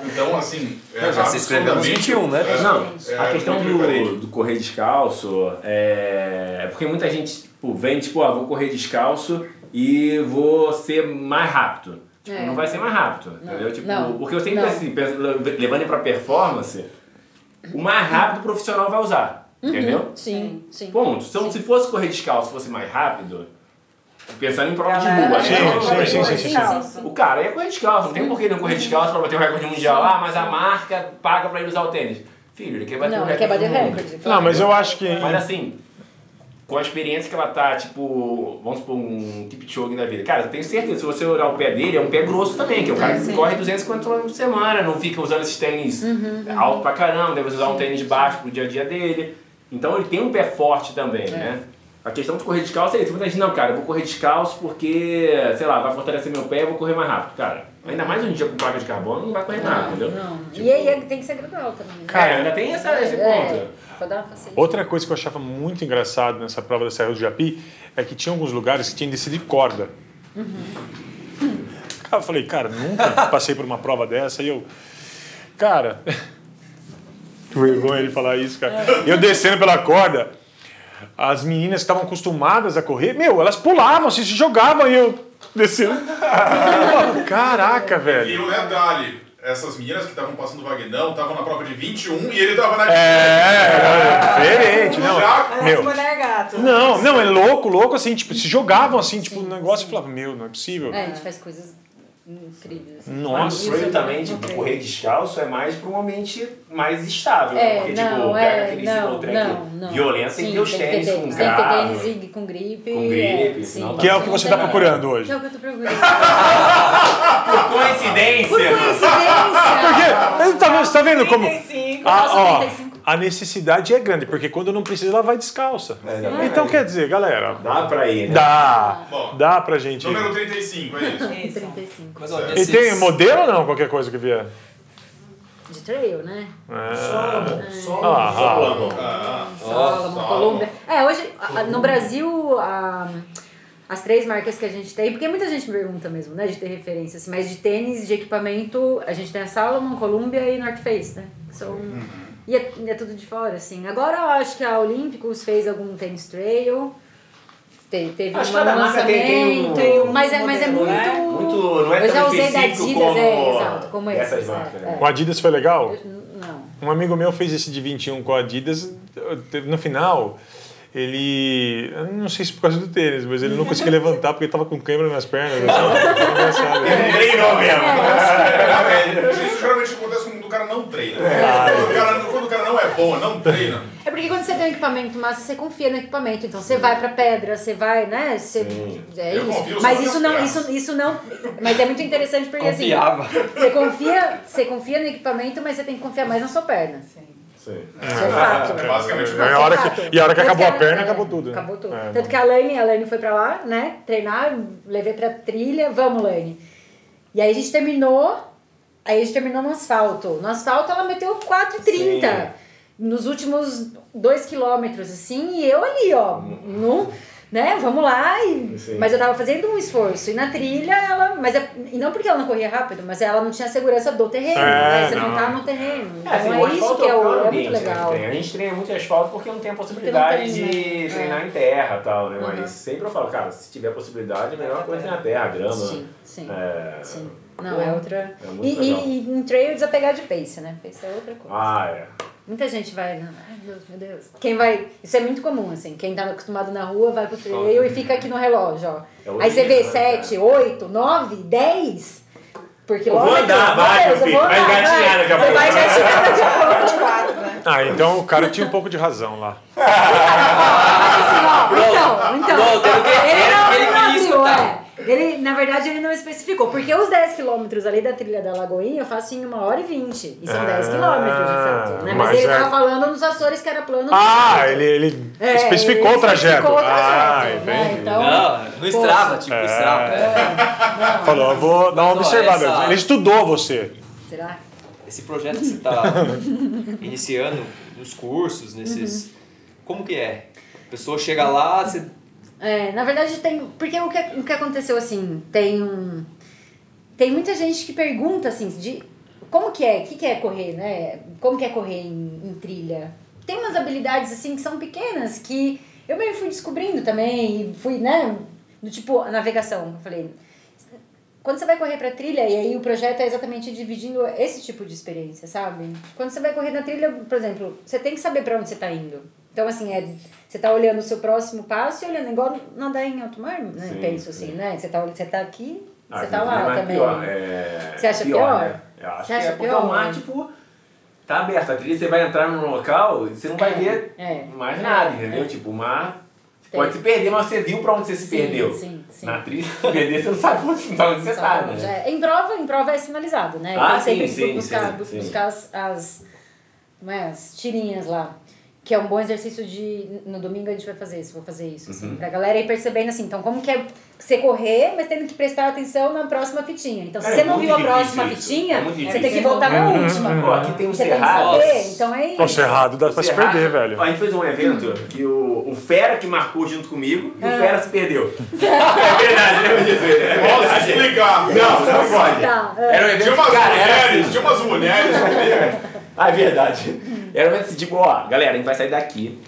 Então, assim... É, Já se inscreveu nos absurdamente- 21, né? é, Não, é a questão diferente. do, do correr descalço é, é porque muita gente tipo, vem, tipo, ah, vou correr descalço e vou ser mais rápido. Tipo, É. não vai ser mais rápido, entendeu? Tipo, Não. porque eu sempre, Não. assim, penso- levando pra performance, o mais rápido o profissional vai usar, entendeu? Sim, sim. Ponto. Então, se fosse correr descalço fosse mais rápido, pensando em prova de rua, Sim, né? sim, Não, sim, não, sim, não, sim, sim. O cara ia correr descalço, não tem por que não correr descalço pra bater o recorde mundial lá, mas a marca paga pra ele usar o tênis. Filho, ele quer bater Não, o ele recorde. quer bater mundo. recorde. Não, mas eu acho que. Mas assim, com a experiência que ela tá, tipo, vamos supor, um Kipchoge da vida. Cara, eu tenho certeza, se você olhar o pé dele, é um pé grosso também, que é um cara que corre 250 km por semana, não fica usando esses tênis alto pra caramba, deve usar um tênis baixo pro dia a dia dele. Então ele tem um pé forte também, né? A questão de correr descalço é isso. Muita gente, não, cara, eu vou correr descalço porque, sei lá, vai fortalecer meu pé, eu vou correr mais rápido. Cara, ainda mais um dia com placa de carbono, não vai correr nada, entendeu? Não. Tipo, E aí é- tem que ser gradual também. né? Cara, ainda tem essa, esse É, ponto. uma facilidade. Outra coisa que eu achava muito engraçado nessa prova da Serra do Japi é que tinha alguns lugares que tinha descido de corda. Cara, eu falei, cara, nunca passei por uma prova dessa e eu. Cara. Que vergonha ele falar isso, cara. Eu descendo pela corda, as meninas que estavam acostumadas a correr, meu, elas pulavam, se jogavam e eu descendo. Caraca, E velho. o detalhe, essas meninas que estavam passando o Vagnão estavam na prova de 21 e ele tava na de É, é diferente, não. Já- Meu. mulher gato. Não, não, é louco, louco, assim, tipo, se jogavam assim, tipo, no negócio e falava, meu, não é possível. É, a gente faz coisas incríveis. assim. Mas Nossa. o trail também, tipo, correr descalço é mais pra um ambiente mais estável. É, porque, não, tipo, pega é, aquele não, não, não. violento, tem que ter os Sim, tênis com Tem que ter grave. tênis com gripe. Com gripe, é, sim. Que é o que você tá procurando hoje. Que é o que eu tô procurando. Por coincidência! Por coincidência! Porque, tá, vendo- você tá vendo como. 35. A, ó, 35. a necessidade é grande, porque quando não precisa, ela vai descalça. Então quer dizer, galera, Dá pra ir, né? dá. Bom. Dá pra gente. Número 35, é isso. Isso. 35. Mas, ó, E tem modelo ou não, qualquer coisa que vier? De trail, né? É. Só Ah, Solomon. Ah, Solomon, Solomon. Columbia. É, hoje, a- a- no Brasil, a- as três marcas que a gente tem, porque muita gente me pergunta mesmo, né, de ter referência, assim, mas de tênis, de equipamento, a gente tem a Salomon, Columbia e North Face, né? São, e, é, e é tudo de fora, assim. Agora eu acho que a Olímpicos fez algum tênis trail, te- teve Acho um marca tem- tem um- lançamento, mas é, mas é modelo, muito... né? Muito, não é Eu já usei da Adidas, como é, exato, como essas esses, é, marcas, né? O Adidas foi legal? Não. Um amigo meu fez esse de 21 com a Adidas. No final, ele. Não sei se por causa do tênis, mas ele não conseguia levantar porque estava com câimbra nas pernas. Assim. Não treinou mesmo. É, Isso geralmente acontece quando o cara não treina. Quando, o cara, quando o cara não é bom, não treina. É porque quando você tem um equipamento massa, você confia no equipamento. Então você vai pra pedra, você vai, né? Você, é Eu isso. Mas isso não, pernas. isso, isso não. Mas é muito interessante porque Confiava. assim. Você confia, você confia no equipamento, mas você tem que confiar mais na sua perna. Isso é fato. É basicamente o É a hora que- e a hora que Tanto acabou a a- perna, é, acabou tudo? Acabou tudo. É, Tanto que a Laine, a Laine foi pra lá, né? Treinar, levei pra trilha, vamos, Laine. E aí a gente terminou, aí a gente terminou no asfalto. No asfalto ela meteu 4,30 Sim. nos últimos 2 quilômetros, assim, e eu ali, ó, no, né, vamos lá. E, Sim. mas eu tava fazendo um esforço. E na trilha, ela. Mas é, e não porque ela não corria rápido, mas ela não tinha segurança do terreno. É, né? Você não. não tá no terreno. Então É, assim, é isso que é, o pior é muito ambiente, né, legal. A gente treina muito asfalto porque não tem a possibilidade tem, de né? treinar É. em terra e tal, né? Uhum. Mas sempre eu falo, cara, se tiver possibilidade, é melhor coisa treinar terra, grama. Sim, sim. É... Sim. Não, é outra. É e, legal. e, e em trail desapegar de pace, né? Pace é outra coisa. Ah, é. Muita gente vai, ai Deus, meu Deus. Quem vai, isso é muito comum, assim, quem tá acostumado na rua vai pro trail e fica aqui no relógio, ó. É Aí você vê horrível, né, 7, 8, 9, 10 por Eu quilômetro. vou andar, vai, meu filho, vai engatinhar daqui a Você pouco. vai engatinhar daqui a pouco. 24, né? Ah, então o cara tinha um pouco de razão lá. Assim, ó, então, então. Ele não, ele não queria escutar. É. Ele, na verdade, ele não especificou, porque os 10 quilômetros ali da trilha da Lagoinha eu faço em 1 hora e 20. E são 10 Ah, quilômetros, de fato. Né? Mas, mas ele é- tava falando nos Açores que era plano. Ah, ele, ele É, especificou ele o trajeto. especificou o Ah, trajeto, né? Então- Não, no Strava, tipo, É. Strava. Não, Falou, eu vou dar uma observada. essa- Ele estudou você. Será? Esse projeto que você está iniciando nos cursos, nesses. Uhum. Como que é? A pessoa chega lá, você. É, na verdade tem. Porque o que, o que aconteceu assim, tem um. Tem muita gente que pergunta assim, de como que é, o que, que é correr, né? Como que é correr em, em trilha? Tem umas habilidades assim que são pequenas que eu meio fui descobrindo também, e fui, né? Do tipo, a navegação. Eu falei, quando você vai correr pra trilha, e aí o projeto é exatamente dividindo esse tipo de experiência, sabe? Quando você vai correr na trilha, por exemplo, você tem que saber pra onde você tá indo. Então, assim, é, você tá olhando o seu próximo passo e olhando, igual nadar em alto mar, né? Sim, Penso assim, sim. né? Você tá, você tá aqui, Ah, você tá lá mas também. Pior, é... Você acha pior? Né? Eu acho Você que acha é porque pior? o mar, tipo, tá aberto. A trilha, você vai entrar num local e você não vai É, ver é. mais É, nada, entendeu? é. Tipo, o mar Tem. pode se perder, mas você viu pra onde você se Sim, perdeu. sim, sim. Na trilha, se perder, você não sabe onde você tá, onde você tá, né? É, Em prova, em prova é sinalizado, né? Ah, Tem sempre sim, buscar, sim, sim. buscar as, as, é, as tirinhas lá. Que é um bom exercício de. No domingo a gente vai fazer isso, vou fazer isso. Assim, Uhum. pra galera ir percebendo assim, então como que é você correr, mas tendo que prestar atenção na próxima fitinha. Então, se É você não viu a próxima isso. fitinha, É você tem que voltar na última. Pô, aqui tem um Você tem que cerrado. saber, então é isso. O cerrado dá pra se Cerrado- perder, velho. Ó, A gente fez um evento que o, o Fera que marcou junto comigo e Ah. o Fera se perdeu. é verdade, lembra disso? É Posso explicar? Não, não pode. Tá, é. Era um evento Tinha umas cara, mulheres, assim. tinha umas mulheres comigo. Ah, é verdade. Era evento assim, tipo, ó, galera, a gente vai sair daqui.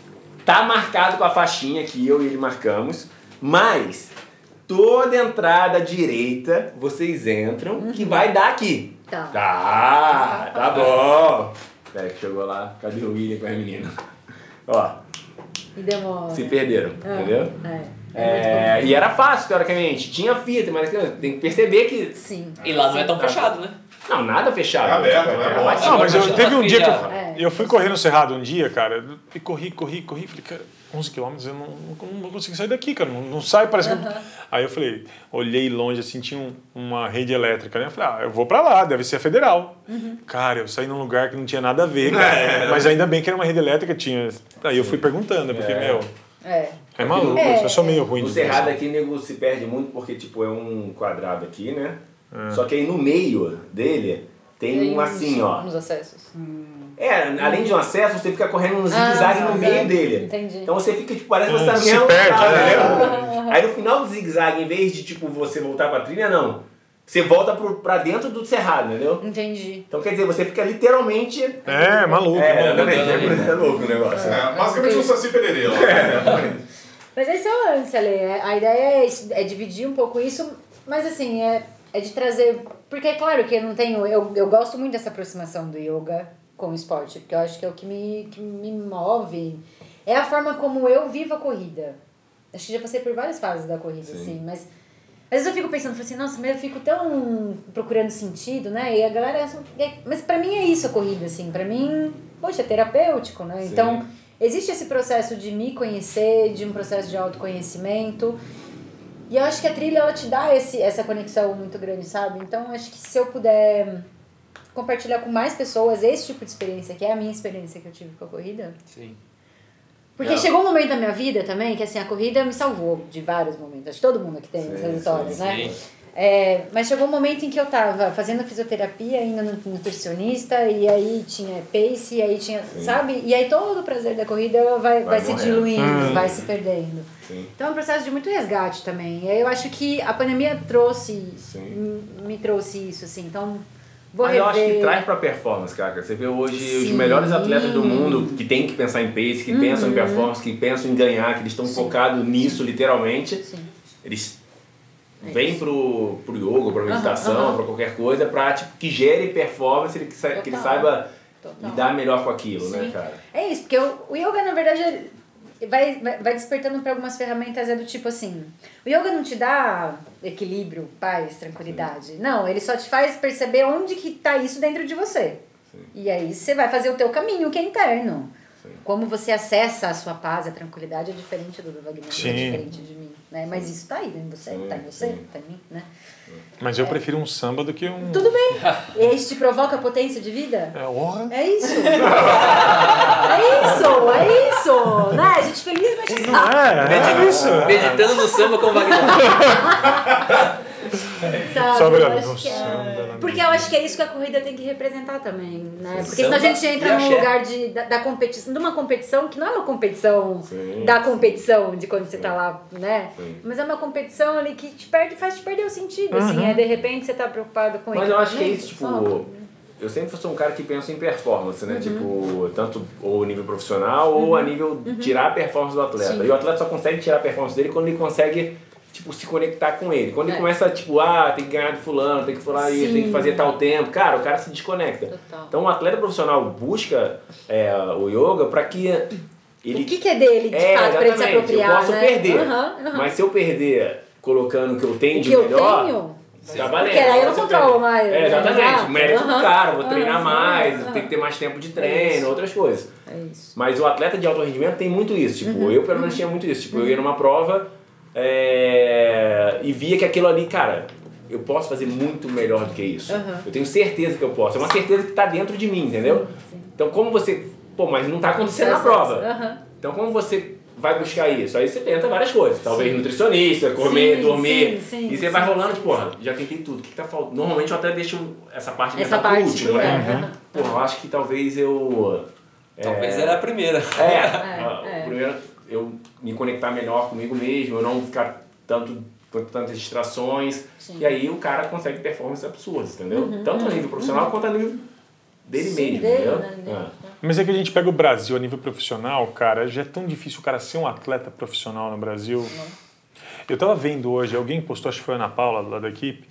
Tá marcado com a faixinha que eu e ele marcamos, mas toda entrada direita vocês entram que vai dar aqui. Tá. Tá, tá bom. Pera que chegou lá, cadê o William com as meninas? Ó, E demora. se perderam, Ah, entendeu? É. É, É, e era fácil, teoricamente. Tinha fita, mas tem que perceber que. Sim. E lá não é tão Sim. fechado, né? Não, nada fechado. É aberto, Tipo, né? era Bom. mais- Não, mas eu, teve um dia que eu, É. eu fui correr no Cerrado um dia, cara, e corri, corri, corri, falei, cara, 11 quilômetros, eu não, não, não consigo sair daqui, cara, não, não sai, parece que... eu- Aí eu falei, olhei longe, assim, tinha um- uma rede elétrica, né? Eu falei, ah, eu vou pra lá, deve ser a Federal. Cara, eu saí num lugar que não tinha nada a ver, cara, mas ainda bem que era uma rede elétrica, tinha... Aí eu fui perguntando, porque, É. meu, É. é maluco, É. eu sou meio ruim O cerrado aqui, nego, se perde muito porque, tipo, é um quadrado aqui, né? É. Só que aí no meio dele tem um assim, ó. Nos acessos. É, além de um acesso, você fica correndo um zigue-zague Ah, no meio dele. Entendi. Então você fica, tipo, parece que você É, tá se perde, lugar, né? entendeu? Aí no final do zigue-zague, em vez de, tipo, você voltar pra trilha, não. Você volta pro, pra dentro do cerrado, entendeu? Entendi. Então quer dizer, você fica literalmente... É, maluco, É, maluco. é, é louco o negócio. É, basicamente um Saci Pererê lá. Mas esse é o lance, Ale. É- A ideia é, é dividir um pouco isso, mas assim, é, é de trazer. Porque é claro que eu não tenho. Eu, eu gosto muito dessa aproximação do yoga com o esporte, porque eu acho que é o que me, que me move. É a forma como eu vivo a corrida. Acho que já passei por várias fases da corrida, Sim. assim, mas. Às vezes eu fico pensando, assim, nossa, mas eu fico tão procurando sentido, né? E a galera. é- Mas pra mim é isso a corrida, assim. Pra mim, poxa, é terapêutico, né? Sim. Então, existe esse processo de me conhecer, de um processo de autoconhecimento. E eu acho que a trilha, ela te dá esse, essa conexão muito grande, sabe? Então, eu acho que se eu puder compartilhar com mais pessoas esse tipo de experiência, que é a minha experiência que eu tive com a corrida. Sim. Porque Não. chegou um momento da minha vida também que, assim, a corrida me salvou de vários momentos. Acho que todo mundo aqui tem Sim, essas sim, histórias, sim. né? É, mas chegou um momento em que eu tava fazendo fisioterapia, indo no nutricionista, e aí tinha pace, e aí tinha, sabe? E aí todo o prazer da corrida vai, vai, se morrendo. diluindo, vai se perdendo. Sim. Então é um processo de muito resgate também. E aí eu acho que a pandemia trouxe, Sim. me trouxe isso, assim. Então, vou Mas eu acho rever. que traz pra performance, cara. Você vê hoje os Sim. Uhum. melhores atletas do mundo que tem que pensar em pace, que pensam em performance, que pensam em ganhar, que eles estão focados nisso literalmente. Sim. Eles É isso. pro, pro yoga, pra meditação, aham. pra qualquer coisa, pra tipo, que gere performance, ele que, sa- que ele saiba Total. lidar melhor com aquilo, né, Sim. cara? É isso, porque o, o yoga, na verdade, vai, vai, despertando para algumas ferramentas é do tipo assim. O yoga não te dá equilíbrio, paz, tranquilidade. Não, ele só te faz perceber onde que tá isso dentro de você. E aí você vai fazer o teu caminho, que é interno. Como você acessa a sua paz, a tranquilidade é diferente do do Wagner, é Sim. diferente de mim. Né? Mas isso tá aí de você, Sim, tá em você, sim. tá em mim, né? Mas eu prefiro um samba do que um. Tudo bem. E isso te provoca potência de vida? É honra. É isso. é isso, é isso. Né? A gente feliz, mas a gente É, é isso. Meditando no samba com o Wagner. sabe. Só Eu verdade, acho que é- Porque eu acho que é isso que a corrida tem que representar também, né? Porque senão a gente entra num lugar de, da, da competição, de uma competição que não é uma competição Sim. da competição, de quando você tá lá, né? Sim. Mas é uma competição ali que te perde, faz te perder o sentido, assim. É de repente você tá preocupado com Mas eu acho que é isso, tipo. só. Eu sempre sou um cara que pensa em performance, Uhum. né? Tipo, tanto ou nível profissional ou a nível de tirar a performance do atleta. Sim. E o atleta só consegue tirar a performance dele quando ele consegue, tipo, se conectar com ele. Quando ele É. começa, tipo, ah, tem que ganhar de fulano, tem que falar isso, tem que fazer tal tempo. Cara, o cara se desconecta. Total. Então o atleta profissional busca é, o yoga pra que ele O que, que é dele, de é, fato, pra ele se apropriar, Eu posso né? perder. Aham, aham. Mas se eu perder colocando o que eu tenho O de melhor, tenho... tá valendo. Porque aí eu não controlo mais, É, né? exatamente. Exato. O mérito do cara, vou treinar Aham, mais, aham. tem que ter mais tempo de É treino, outras coisas. É isso. Mas o atleta de alto rendimento tem muito isso. Tipo, Uhum. eu pelo menos tinha muito isso. Tipo, eu ia numa prova é, e via que aquilo ali, cara, eu posso fazer muito melhor do que isso. Uhum. Eu tenho certeza que eu posso. É uma certeza que tá dentro de mim, entendeu? Então como você. Pô, mas não tá acontecendo na prova. Aham. Então como você vai buscar isso? Aí você tenta várias coisas. Talvez nutricionista, comer, Sim, dormir. sim, sim, e você vai sim, rolando, sim, tipo, porra, já tentei tudo. O que, que tá faltando? Normalmente eu até deixo essa parte Essa parte, último, é, né? aham. Porra, eu acho que talvez eu. Talvez era a primeira. É, é. o primeiro eu me conectar melhor comigo mesmo, eu não ficar tanto com tantas distrações. Sim. E aí o cara consegue performance absurdas, entendeu? Tanto a nível profissional quanto a nível dele Uhum, Sim, mesmo, dele, entendeu? né. É. Mas é que a gente pega o Brasil a nível profissional, cara, já é tão difícil o cara ser um atleta profissional no Brasil. Eu tava vendo hoje, alguém postou, acho que foi a Ana Paula, lá da equipe,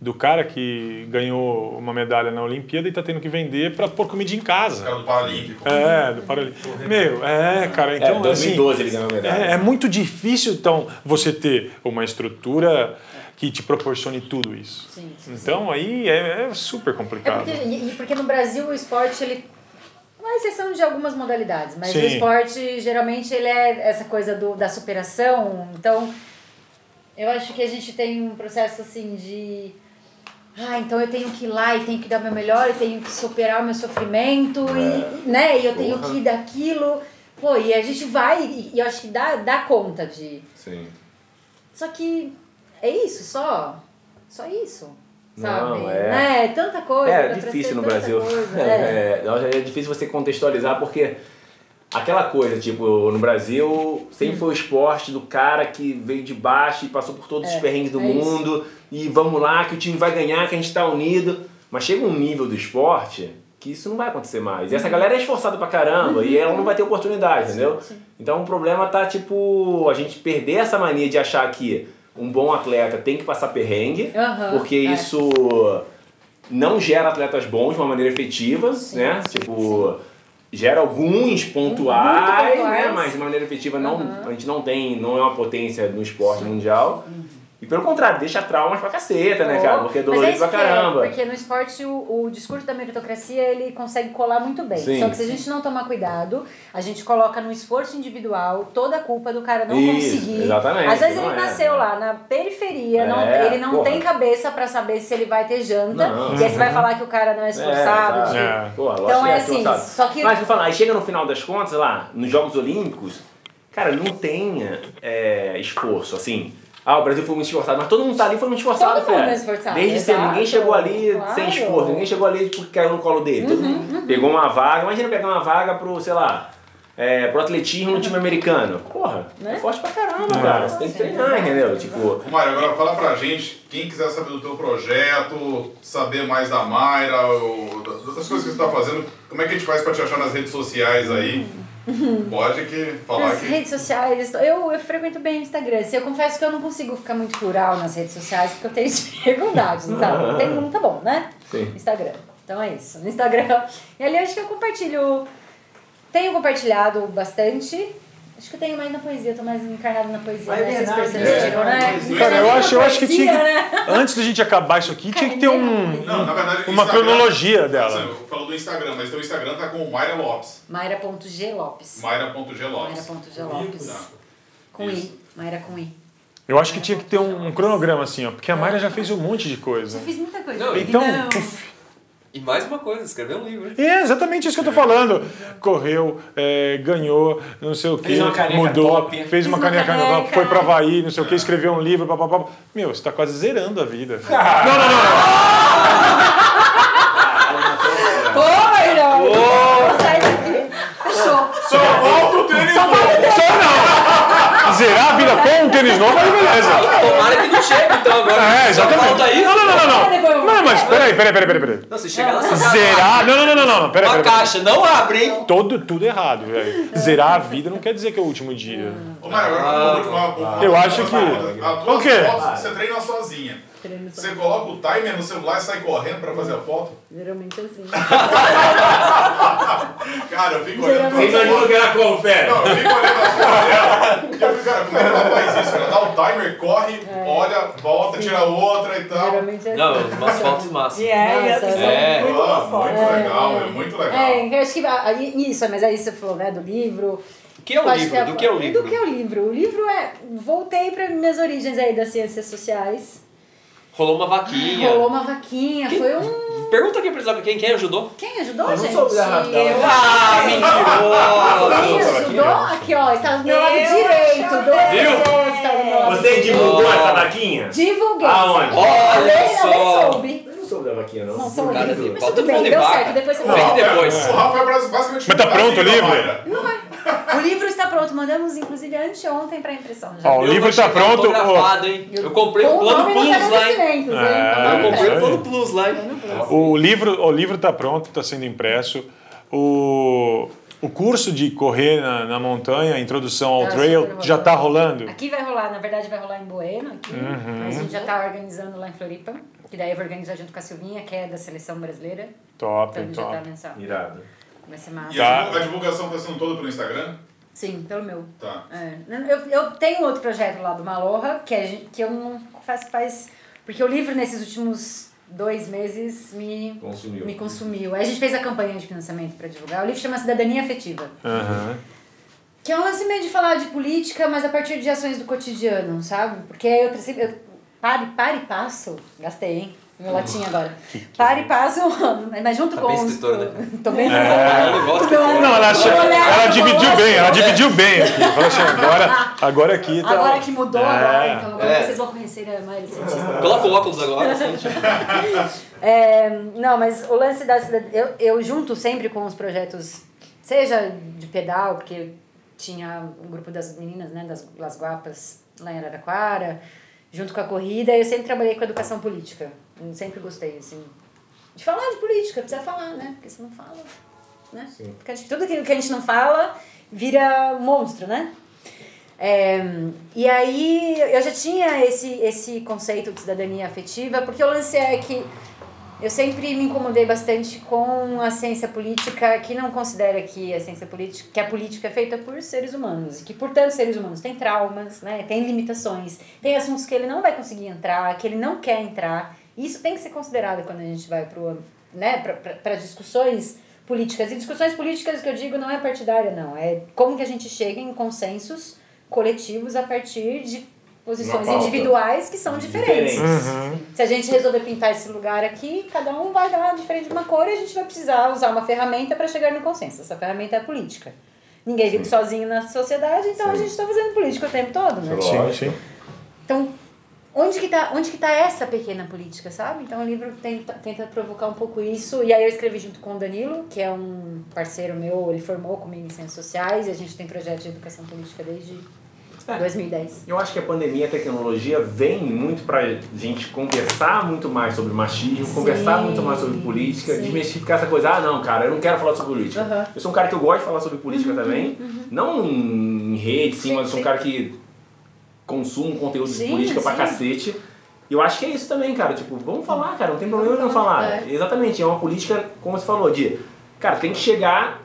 do cara que ganhou uma medalha na Olimpíada e tá tendo que vender pra pôr comida em O casa. cara do Paralímpico. É, do Paralímpico. Meu, é, cara, então é, 2012 ele ganhou a assim, medalha. é, é muito difícil, então, você ter uma estrutura que te proporcione tudo isso. Sim, sim, Então aí é, é super É complicado. porque, e, e porque no Brasil o esporte, ele. Uma exceção de algumas modalidades, mas Sim. o esporte geralmente ele é essa coisa do, da superação. Então, eu acho que a gente tem um processo assim de. Ah, então eu tenho que ir lá e tenho que dar meu melhor, eu tenho que superar o meu sofrimento, e, né? E eu tenho Porra. que ir daquilo. Pô, e a gente vai, e, e eu acho que dá, dá conta de. Sim. Só que é isso, só. Só isso. Sabe? Não, é. Né? Tanta coisa. É difícil no Brasil. coisa, é. É, não, é difícil você contextualizar porque aquela coisa, tipo, no Brasil sempre foi o esporte do cara que veio de baixo e passou por todos É, os perrengues do é isso. E vamos lá que o time vai ganhar, que a gente tá unido. Mas chega um nível do esporte que isso não vai acontecer mais. E essa galera é esforçada pra caramba e ela não vai ter oportunidade, entendeu? Uhum. sim. Então o problema tá, tipo, a gente perder essa mania de achar que um bom atleta tem que passar perrengue, Aham, porque é. isso não gera atletas bons de uma maneira efetiva, Sim, né? sim, tipo, gera alguns pontuais, Muito pontuais. né? Mas de maneira efetiva não, Aham. a gente não tem, não é uma potência no esporte mundial. E pelo contrário, deixa traumas pra caceta, né, cara? Porque é Mas é dolorido pra é, caramba. porque no esporte o, o discurso da meritocracia ele consegue colar muito bem. Sim. Só que se a gente não tomar cuidado, a gente coloca no esforço individual toda a culpa do cara não Isso, conseguir. exatamente, Às vezes não ele é. nasceu lá na periferia, não- É, ele não porra. tem cabeça pra saber se ele vai ter janta. Não. E aí você vai falar que o cara não é esforçado. exato. de- É. Pô, lógico Então é esforçado. assim, só que- Mas eu falo, aí chega no final das contas lá, nos Jogos Olímpicos, cara, não tem é, esforço, assim. Ah, o Brasil foi muito esforçado, mas todo mundo tá ali foi muito esforçado, Todo mundo é esforçado, Desde cedo, ninguém exato, chegou ali claro. Uhum, sem esforço, ninguém chegou ali porque caiu no colo dele. Todo mundo pegou uma vaga, imagina pegar uma vaga pro, sei lá, é, pro atletismo no time americano. Porra, Né? é forte pra caramba, cara. Você tem que treinar, entendeu? Tipo, Mário, agora fala pra gente, quem quiser saber do teu projeto, saber mais da Mayra, ou das outras coisas que você tá fazendo, como é que a gente faz pra te achar nas redes sociais aí? Pode que falar Nas que. redes sociais, eu, eu frequento bem o Instagram. Assim, eu confesso que eu não consigo ficar muito plural nas redes sociais porque eu tenho dificuldade, sabe? Tem um, tá bom, né? Sim. Instagram. Então é isso. No Instagram. E ali acho que eu compartilho. Tenho compartilhado bastante. Acho que eu tenho mais na poesia, eu tô mais encarnada na poesia, é né? Vocês verdade, perceberam, é. né? Poesia. Cara, eu acho, eu acho que tinha. né? Antes da gente acabar isso aqui, tinha que ter um, Não, na verdade, uma Instagram- cronologia dela. Você falou do Instagram, mas teu Instagram tá com Mayra Lopes. Mayra.g Lopes. Mayra.g Lopes. Mayra.g Lopes. Tá. Com Isso. I. Mayra com I. Eu acho que tinha que ter um, um cronograma assim, ó, porque a Mayra já fez um monte de coisa. Eu fiz muita coisa. Não, Então, puf, E mais uma coisa, escrever um livro. é exatamente isso que eu tô falando. Correu, é, ganhou, não sei o que, Fez uma caneca mudou, top. fez uma uma caneca, caneca. top, foi pra Havaí, não sei o que, escreveu um livro, papapá. Meu, você tá quase zerando a vida. Não, não, não. Foi, não! Vou sair daqui. Fechou. Só volta o tênis Só não! Zerar a vida com um tênis novo, aí beleza. Tomara que não chegue, então, agora. É, exatamente. falta isso. Não, não, não, não, eu não. vou- Não, mas peraí, peraí, peraí, peraí. peraí. Não, se chegar lá, você Zerar. Não, não, não, não, não. Peraí, Uma peraí. peraí. caixa, não abre, hein? Todo, tudo errado, velho. Zerar a vida não quer dizer que é o último dia. Ô, Mário, agora uma última- uma- Eu acho que- O quê? você treina sozinha. Você coloca o timer no celular e sai correndo pra fazer a foto? Geralmente é assim. Cara, eu fico olhando Vocês pra imaginam que era como, Fé? Não, eu fico olhando as fotos dela. E eu fico, cara, como é que ela faz isso? Ela dá o timer, corre, olha, volta, tira outra e tal. Geralmente é assim. Não, umas fotos massas. E é, Nossa, são é. muito Ah, muito fotos. legal, é muito legal. É, eu acho que a- aí- isso, mas aí você falou, né, do livro. O que é o Eu acho livro? Do que é o livro? Do que é o livro? O livro é. Voltei para minhas origens aí das ciências sociais. Rolou uma vaquinha. Rolou uma vaquinha, foi um. Pergunta aqui pra Isabel quem, quem ajudou. Quem ajudou, Eu não gente? soube da- Ah, Quem mentiroso! ajudou? Aqui, ó, está do meu lado Eu direito. Duas Viu? lado Você divulgou Oh. essa vaquinha? Divulguei. Aonde? Olha só. soube. Não soube da vaquinha, não. Não soube. Cara, Mas tudo bem, de deu certo. Depois você Vem fala. depois. O Rafa é basicamente Mas tá pronto o livro? Mayra. O livro está pronto. Mandamos, inclusive, anteontem para impressão. Já. Ó, o livro tá chegar pronto. ó? Eu comprei Com o o plano Plus lá? É, Eu não comprei o plano Plus lá? O livro, o livro tá pronto, está sendo impresso. O, o curso de correr na, na montanha, introdução ao Tá trail, já está rolando. Aqui vai rolar, na verdade vai rolar em Bueno, aqui. Uhum. Mas a gente já tá organizando lá em Floripa. Que daí eu vou organizar junto com a Silvinha, que é da seleção brasileira. Top, Então gente já tá top. nessa. Irado. Vai ser massa. E a, a divulgação tá sendo toda pelo Instagram? Sim, pelo meu. Tá. É. Eu, eu tenho outro projeto lá do Malorra, que, gente, que eu não faço faz. Porque o livro nesses últimos dois meses me Consumiu. me consumiu. Aí a gente fez a campanha de financiamento para divulgar. O livro chama Cidadania Afetiva. Aham. Que é um lance meio de falar de política, mas a partir de ações do cotidiano, sabe? Porque eu, eu pare, pare e passo. Gastei, hein? Meu latinha agora. Pare e passo, mas junto Tá com bem os. escritora, né? Tô bem É, Não, ela, olhar ela dividiu bem, ela dividiu bem aqui. Falou assim, agora, agora aqui tá. Agora que mudou, É. agora, então agora É. vocês vão conhecer a Maíra Cientista. Coloca o óculos agora. É, não, mas o lance da cidade. Eu, eu junto sempre com os projetos, seja de pedal, porque tinha um grupo das meninas, né, das Las Guapas lá em Araraquara, junto com a corrida, eu sempre trabalhei com educação política. Eu sempre gostei, assim. De falar de política, precisa falar, né? Porque se não fala, né? Fica difícil. Tudo aquilo que a gente não fala vira monstro, né? É, e aí eu já tinha esse, esse conceito de cidadania afetiva, porque o lance é que eu sempre me incomodei bastante com a ciência política que não considera que a ciência política, que a política é feita por seres humanos e que portanto seres humanos têm traumas, né, têm limitações, tem assuntos que ele não vai conseguir entrar, que ele não quer entrar. Isso tem que ser considerado quando a gente vai para né, para discussões políticas. E discussões políticas que eu digo não é partidária não, é como que a gente chega em consensos coletivos a partir de posições individuais que são diferentes. Diferentes. Uhum. Se a gente resolver pintar esse lugar aqui, cada um vai dar diferente de uma cor e a gente vai precisar usar uma ferramenta para chegar no consenso. Essa ferramenta é a política. Ninguém vive sozinho na sociedade, então a gente está fazendo política o tempo todo, né? Sim, sim. Então, onde que tá, onde que tá essa pequena política, sabe? Então o livro tenta, tenta provocar um pouco isso. E aí eu escrevi junto com o Danilo, que é um parceiro meu, ele formou comigo em Ciências Sociais e a gente tem projeto de educação política desde É. 2010. Eu acho que a pandemia e a tecnologia vem muito pra gente conversar muito mais sobre machismo, Sim. conversar muito mais sobre política, Sim. desmistificar essa coisa, ah não, cara, eu não quero falar sobre política. Aham. Eu sou um cara que eu gosto de falar sobre política também, não em rede, sim, Sim, mas eu sou um cara que consome conteúdo de política pra cacete. E eu acho que é isso também, cara. Tipo, vamos falar, cara, não tem problema em não falar. É. Exatamente, é uma política, como você falou, de, cara, tem que chegar,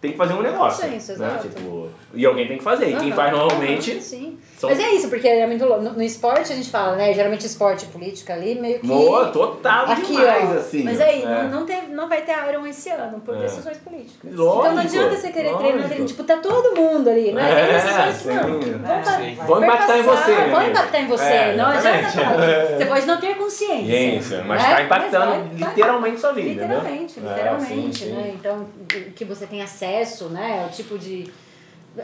tem que fazer um negócio. Consenso, né? Tipo, e alguém tem que fazer. E quem faz normalmente. sim. São- Mas é isso, porque é muito louco. No, no esporte a gente fala, né? Geralmente esporte e política ali, meio que. Boa, total Aqui, demais, ó. assim. Mas aí, É. não, não, teve, não vai ter Iron esse ano, por É. decisões políticas. Lógico, então não adianta você querer treinar, lógico. tipo, tá todo mundo ali, não é? Tem É, decisões sim. não. É, Vão, impactar em você, Vão impactar em você. É, não adianta falar. Você pode não ter consciência. Ciência, mas né? tá impactando Mas vai- literalmente sua vida, Literalmente, né? literalmente, É, né? Então, o que você tem acesso, né? O tipo de...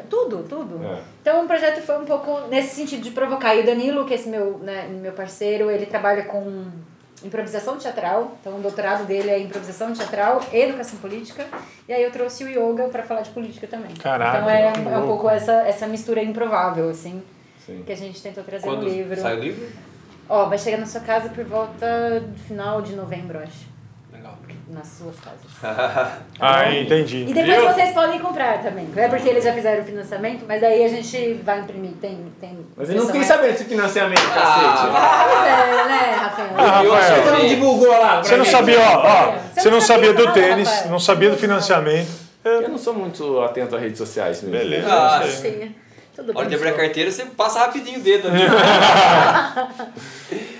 Tudo, tudo. É. Então o projeto foi um pouco nesse sentido de provocar. E o Danilo, que é esse meu, né, meu parceiro, ele trabalha com improvisação teatral. Então o doutorado dele é improvisação teatral e educação política. E aí eu trouxe o yoga para falar de política também. Caraca, então é, um- é um pouco essa, essa mistura improvável, assim, Sim. que a gente tentou trazer Quando no livro. sai o livro? Ó, vai chegar na sua casa por volta do final de novembro, acho. Nas suas casas. Ah, entendi. E depois Viu? vocês podem comprar também. Não é porque eles já fizeram o financiamento, mas aí a gente vai imprimir. Tem. tem Mas eu não fiquei sabendo desse financiamento, Ah, cacete. Pois é, né, Rafael? Ah, Rafael, Você não divulgou lá Você não sabia, ó, ó, Você não sabia do tênis, não sabia do financiamento. Eu não sou muito atento a redes sociais mesmo. Beleza. Ah. Sim. Tudo hora de abrir a carteira, você passa rapidinho o dedo. né?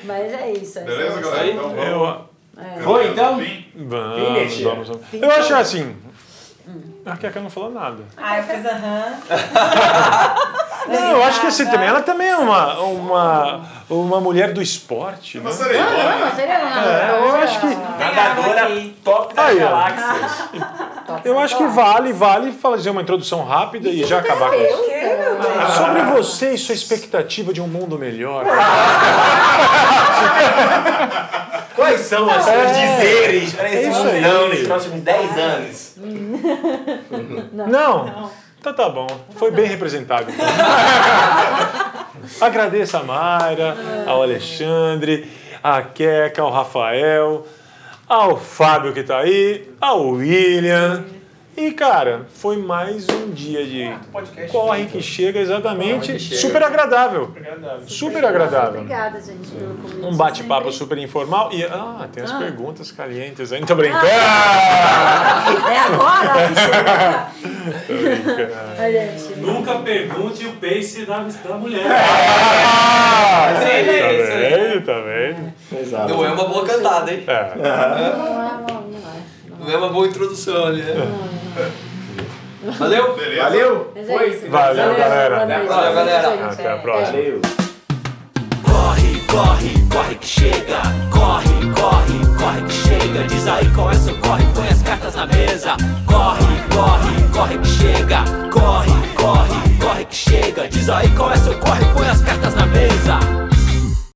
Mas é isso. é Beleza, isso. galera? Então vamos. Eu, É. Foi, então? Vamos, vamos, vamos. Eu acho assim. A Keka não falou nada. Ah, eu fiz aham. Não, eu acho que assim também. Ela também é uma, uma, uma mulher do esporte, né? Uma Ah, cerimônia. não, seria lá. É, eu acho que- Nadadora top da Aí, galáxia. Eu acho que vale, vale fazer uma introdução rápida e já acabar com isso. Sobre você e sua expectativa de um mundo melhor. Quais são os seus dizeres para esse É isso aí. mundão nos próximos 10 anos? Não? Então tá bom. Foi bem representado. então. Agradeço a Mayra, ao Alexandre, a Queca, ao Rafael, ao Fábio que tá aí, ao William. E, cara, foi mais um dia de corre que chega exatamente que chega. super agradável. Super agradável. Obrigada, gente, pelo convite. Um bate-papo super informal. E, ah, tem as Ah. perguntas calientes aí. Tô brincando! É agora que chega. Gente. Nunca pergunte o pace da, da mulher. Ah, tá é isso aí. vendo? Tá vendo? Exato. Não é uma boa cantada, hein? É. Não é, é. Não é uma boa introdução ali, né? Valeu? Beleza. Valeu? Mas é isso. Valeu, Valeu, galera. Galera. Até a próxima. Valeu. Corre, corre, corre que chega. Corre, corre, corre que chega. Diz aí qual é seu corre, põe as cartas na mesa. Corre, corre, corre que chega. Corre, corre, corre que chega. Diz aí qual é seu corre, põe as cartas na mesa.